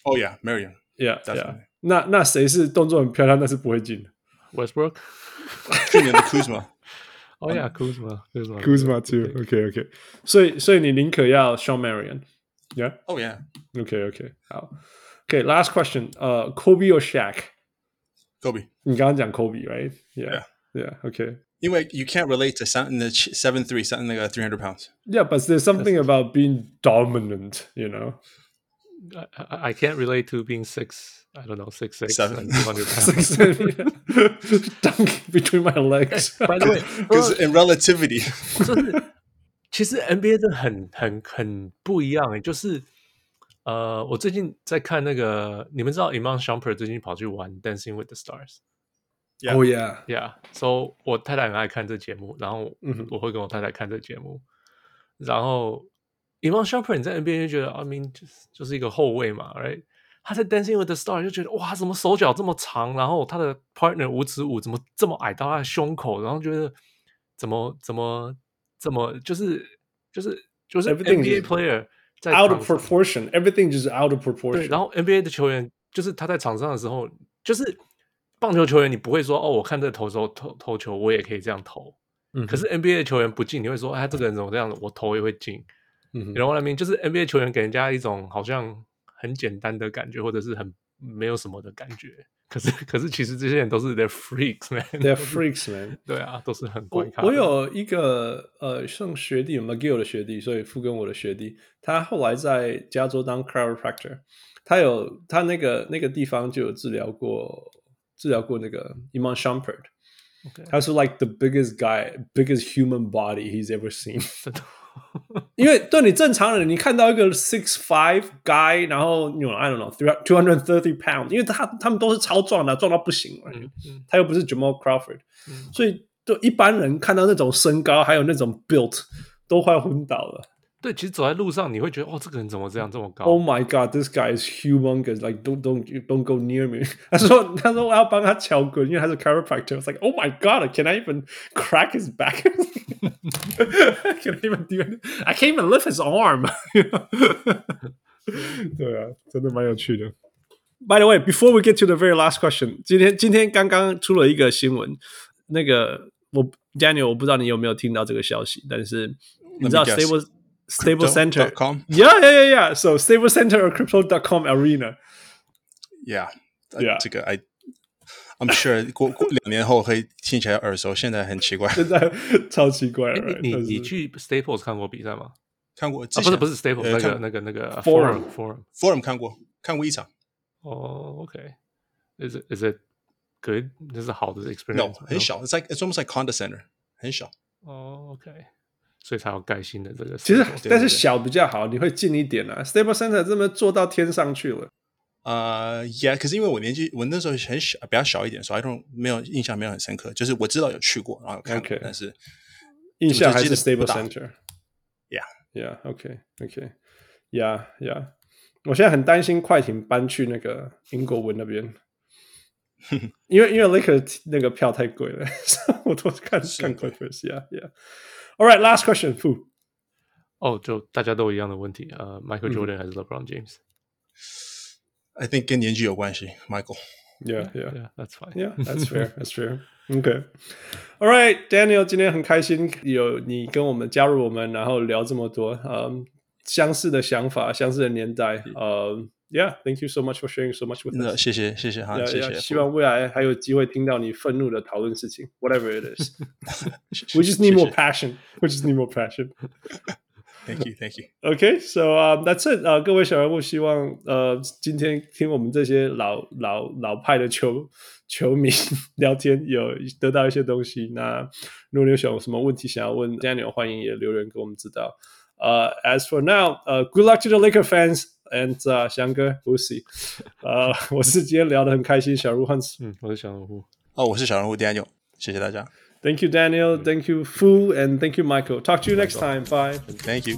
Oh yeah，Marion，Yeah，Yeah。那那谁是动作很漂亮但是不会进？Westbrook，去年的 Kuzma。哦呀，Kuzma，Kuzma too，OK，OK，所以所以你宁可要 Shawn Marion，Yeah，Oh yeah，OK，OK，好，OK，Last question，呃，Kobe or Shaq？Kobe，你刚刚讲 Kobe，right？Yeah，Yeah，OK，因为 you can't relate to seven the seven three seven 那个 three hundred pounds。Yeah，but there's something about being dominant，you know。 I I can't relate to being six. I don't know, six six, seven, two hundred six, dunk between my legs. By the way, because in relativity，其实 NBA 的很很很不一样诶，就是呃，我最近在看那个，你们知道 Iman Shumpert 最近跑去玩 Dancing with the Stars。Oh yeah, yeah. So 我太太很爱看这节目，然后我会跟我太太看这节目，然后。 Iman Shumpert 你在 NBA 就觉得，I mean 就是就是一个后卫嘛，right？他在 Dancing with the Stars 就觉得，哇，怎么手脚这么长？然后他的 partner 五尺五怎么这么矮到他的胸口？然后觉得怎么怎么怎么就是就是就是 NBA player 在 out of proportion，everything 就是 out of proportion。对，然后 NBA 的球员就是他在场上的时候，就是棒球球员，你不会说哦，我看这个投手投投球，我也可以这样投。嗯，可是 NBA 的球员不进，你会说，哎，这个人怎么这样子？我投也会进。然后那边就是 NBA 球员给人家一种好像很简单的感觉，或者是很没有什么的感觉。可是，可是其实这些人都是 they're freaks man，they're freaks man。对啊，都是很怪咖。我有一个呃，像学弟 McGill 的学弟，所以傅跟我的学弟，他后来在加州当 chiropractor，他有他那个那个地方就有治疗过治疗过那个 Iman Shumpert。他是 like the biggest guy，biggest human body he's ever seen。因为对你正常人，你看到一个 six five guy，然后 you know I don't know three two hundred thirty pounds，因为他他们都是超壮的，壮到不行了。嗯嗯、他又不是 Jamal Crawford，、嗯、所以就一般人看到那种身高还有那种 built 都快昏倒了。对，其实走在路上你会觉得，哦，这个人怎么这样这么高？Oh my god，this guy is humongous！Like don't don't don't go near me。他说他说我要帮他敲棍，因为他是 chiropractor。I was like oh my god，can I even crack his back？Can I even do it？I can't even lift his arm 。对啊，真的蛮有趣的。By the way，before we get to the very last question，今天今天刚刚出了一个新闻，那个我 Daniel，我不知道你有没有听到这个消息，但是你知道 Staples Stable Center. com. Yeah, yeah, yeah, yeah. So Stable Center or Crypto.com Arena. Yeah, uh, Yeah. 这个 I I'm sure 过过两年后会听起来耳熟，现在很奇怪。现在超奇怪哎，right？你但是你去 Staples 看过比赛吗？啊，看过之前、不是不是 Staples 那个呃看那个那个 Forum Forum。 Forum 看过，看过一场。哦，OK，is it is it good？这是好的 No， experience？很。小，It's like it's almost like Honda Center，很小。哦，OK， 所以才有盖新的这个。其实但是小比较好，你会近一点啊。Stable Center 这么做到天上去了。呃、uh,，Yeah，可是因为我年纪，我那时候很小，比较小一点，所以 I don't 没有印象没有很深刻。就是我知道有去过，然后有看 OK 但是印象还是 Stable Center。Yeah Yeah. OK. OK. Yeah. Yeah. 我现在很担心快艇搬去那个英国文那边，因为因为 Lakers 那个票太贵了，所以我都看看 Clippers。Yeah. Yeah. All right. Last question. Fu. 哦，就大家都一样的问题，呃嗯，Michael Jordan 还是 LeBron James？ I think 跟年纪有关系，Michael。 Yeah. Yeah. Yeah，that's fine。 Yeah, that's fair. That's fair. Okay. All right, Daniel，今天很开心有你跟我们加入我们，然后聊这么多，嗯，相似的想法，相似的年代，嗯 ，Yeah, thank you so much for sharing so much with 那 us. 谢谢谢谢哈， Yeah, 谢 yeah, 谢。希望未来还有机会听到你愤怒的讨论事情，whatever it is. 谢谢 We just need more 谢谢 passion. We just need more passion. Thank you, thank you. Okay, so um, that's it. 呃，各位小人物，希望呃今天听我们这些老老老派的球球迷聊天，有得到一些东西。那如果你有什么什么问题想要问 Daniel，欢迎也留言给我们知道。呃、uh,，As for now，呃、uh,，Good luck to the Laker fans And 啊、uh,，翔哥，We'll see。呃，我是今天聊得很开心，小人物 Hans。嗯，我是小人物。哦，我是小人物 Daniel，谢谢大家。Thank you, Daniel. Thank you, Fu, and thank you, Michael. Talk to you next time. Bye. Thank you.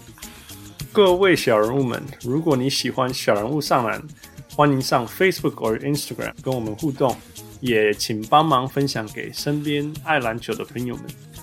各位小人物们，如果你喜欢小人物上篮，欢迎上 Facebook 或 Instagram 跟我们互动，也请帮忙分享给身边爱篮球的朋友们。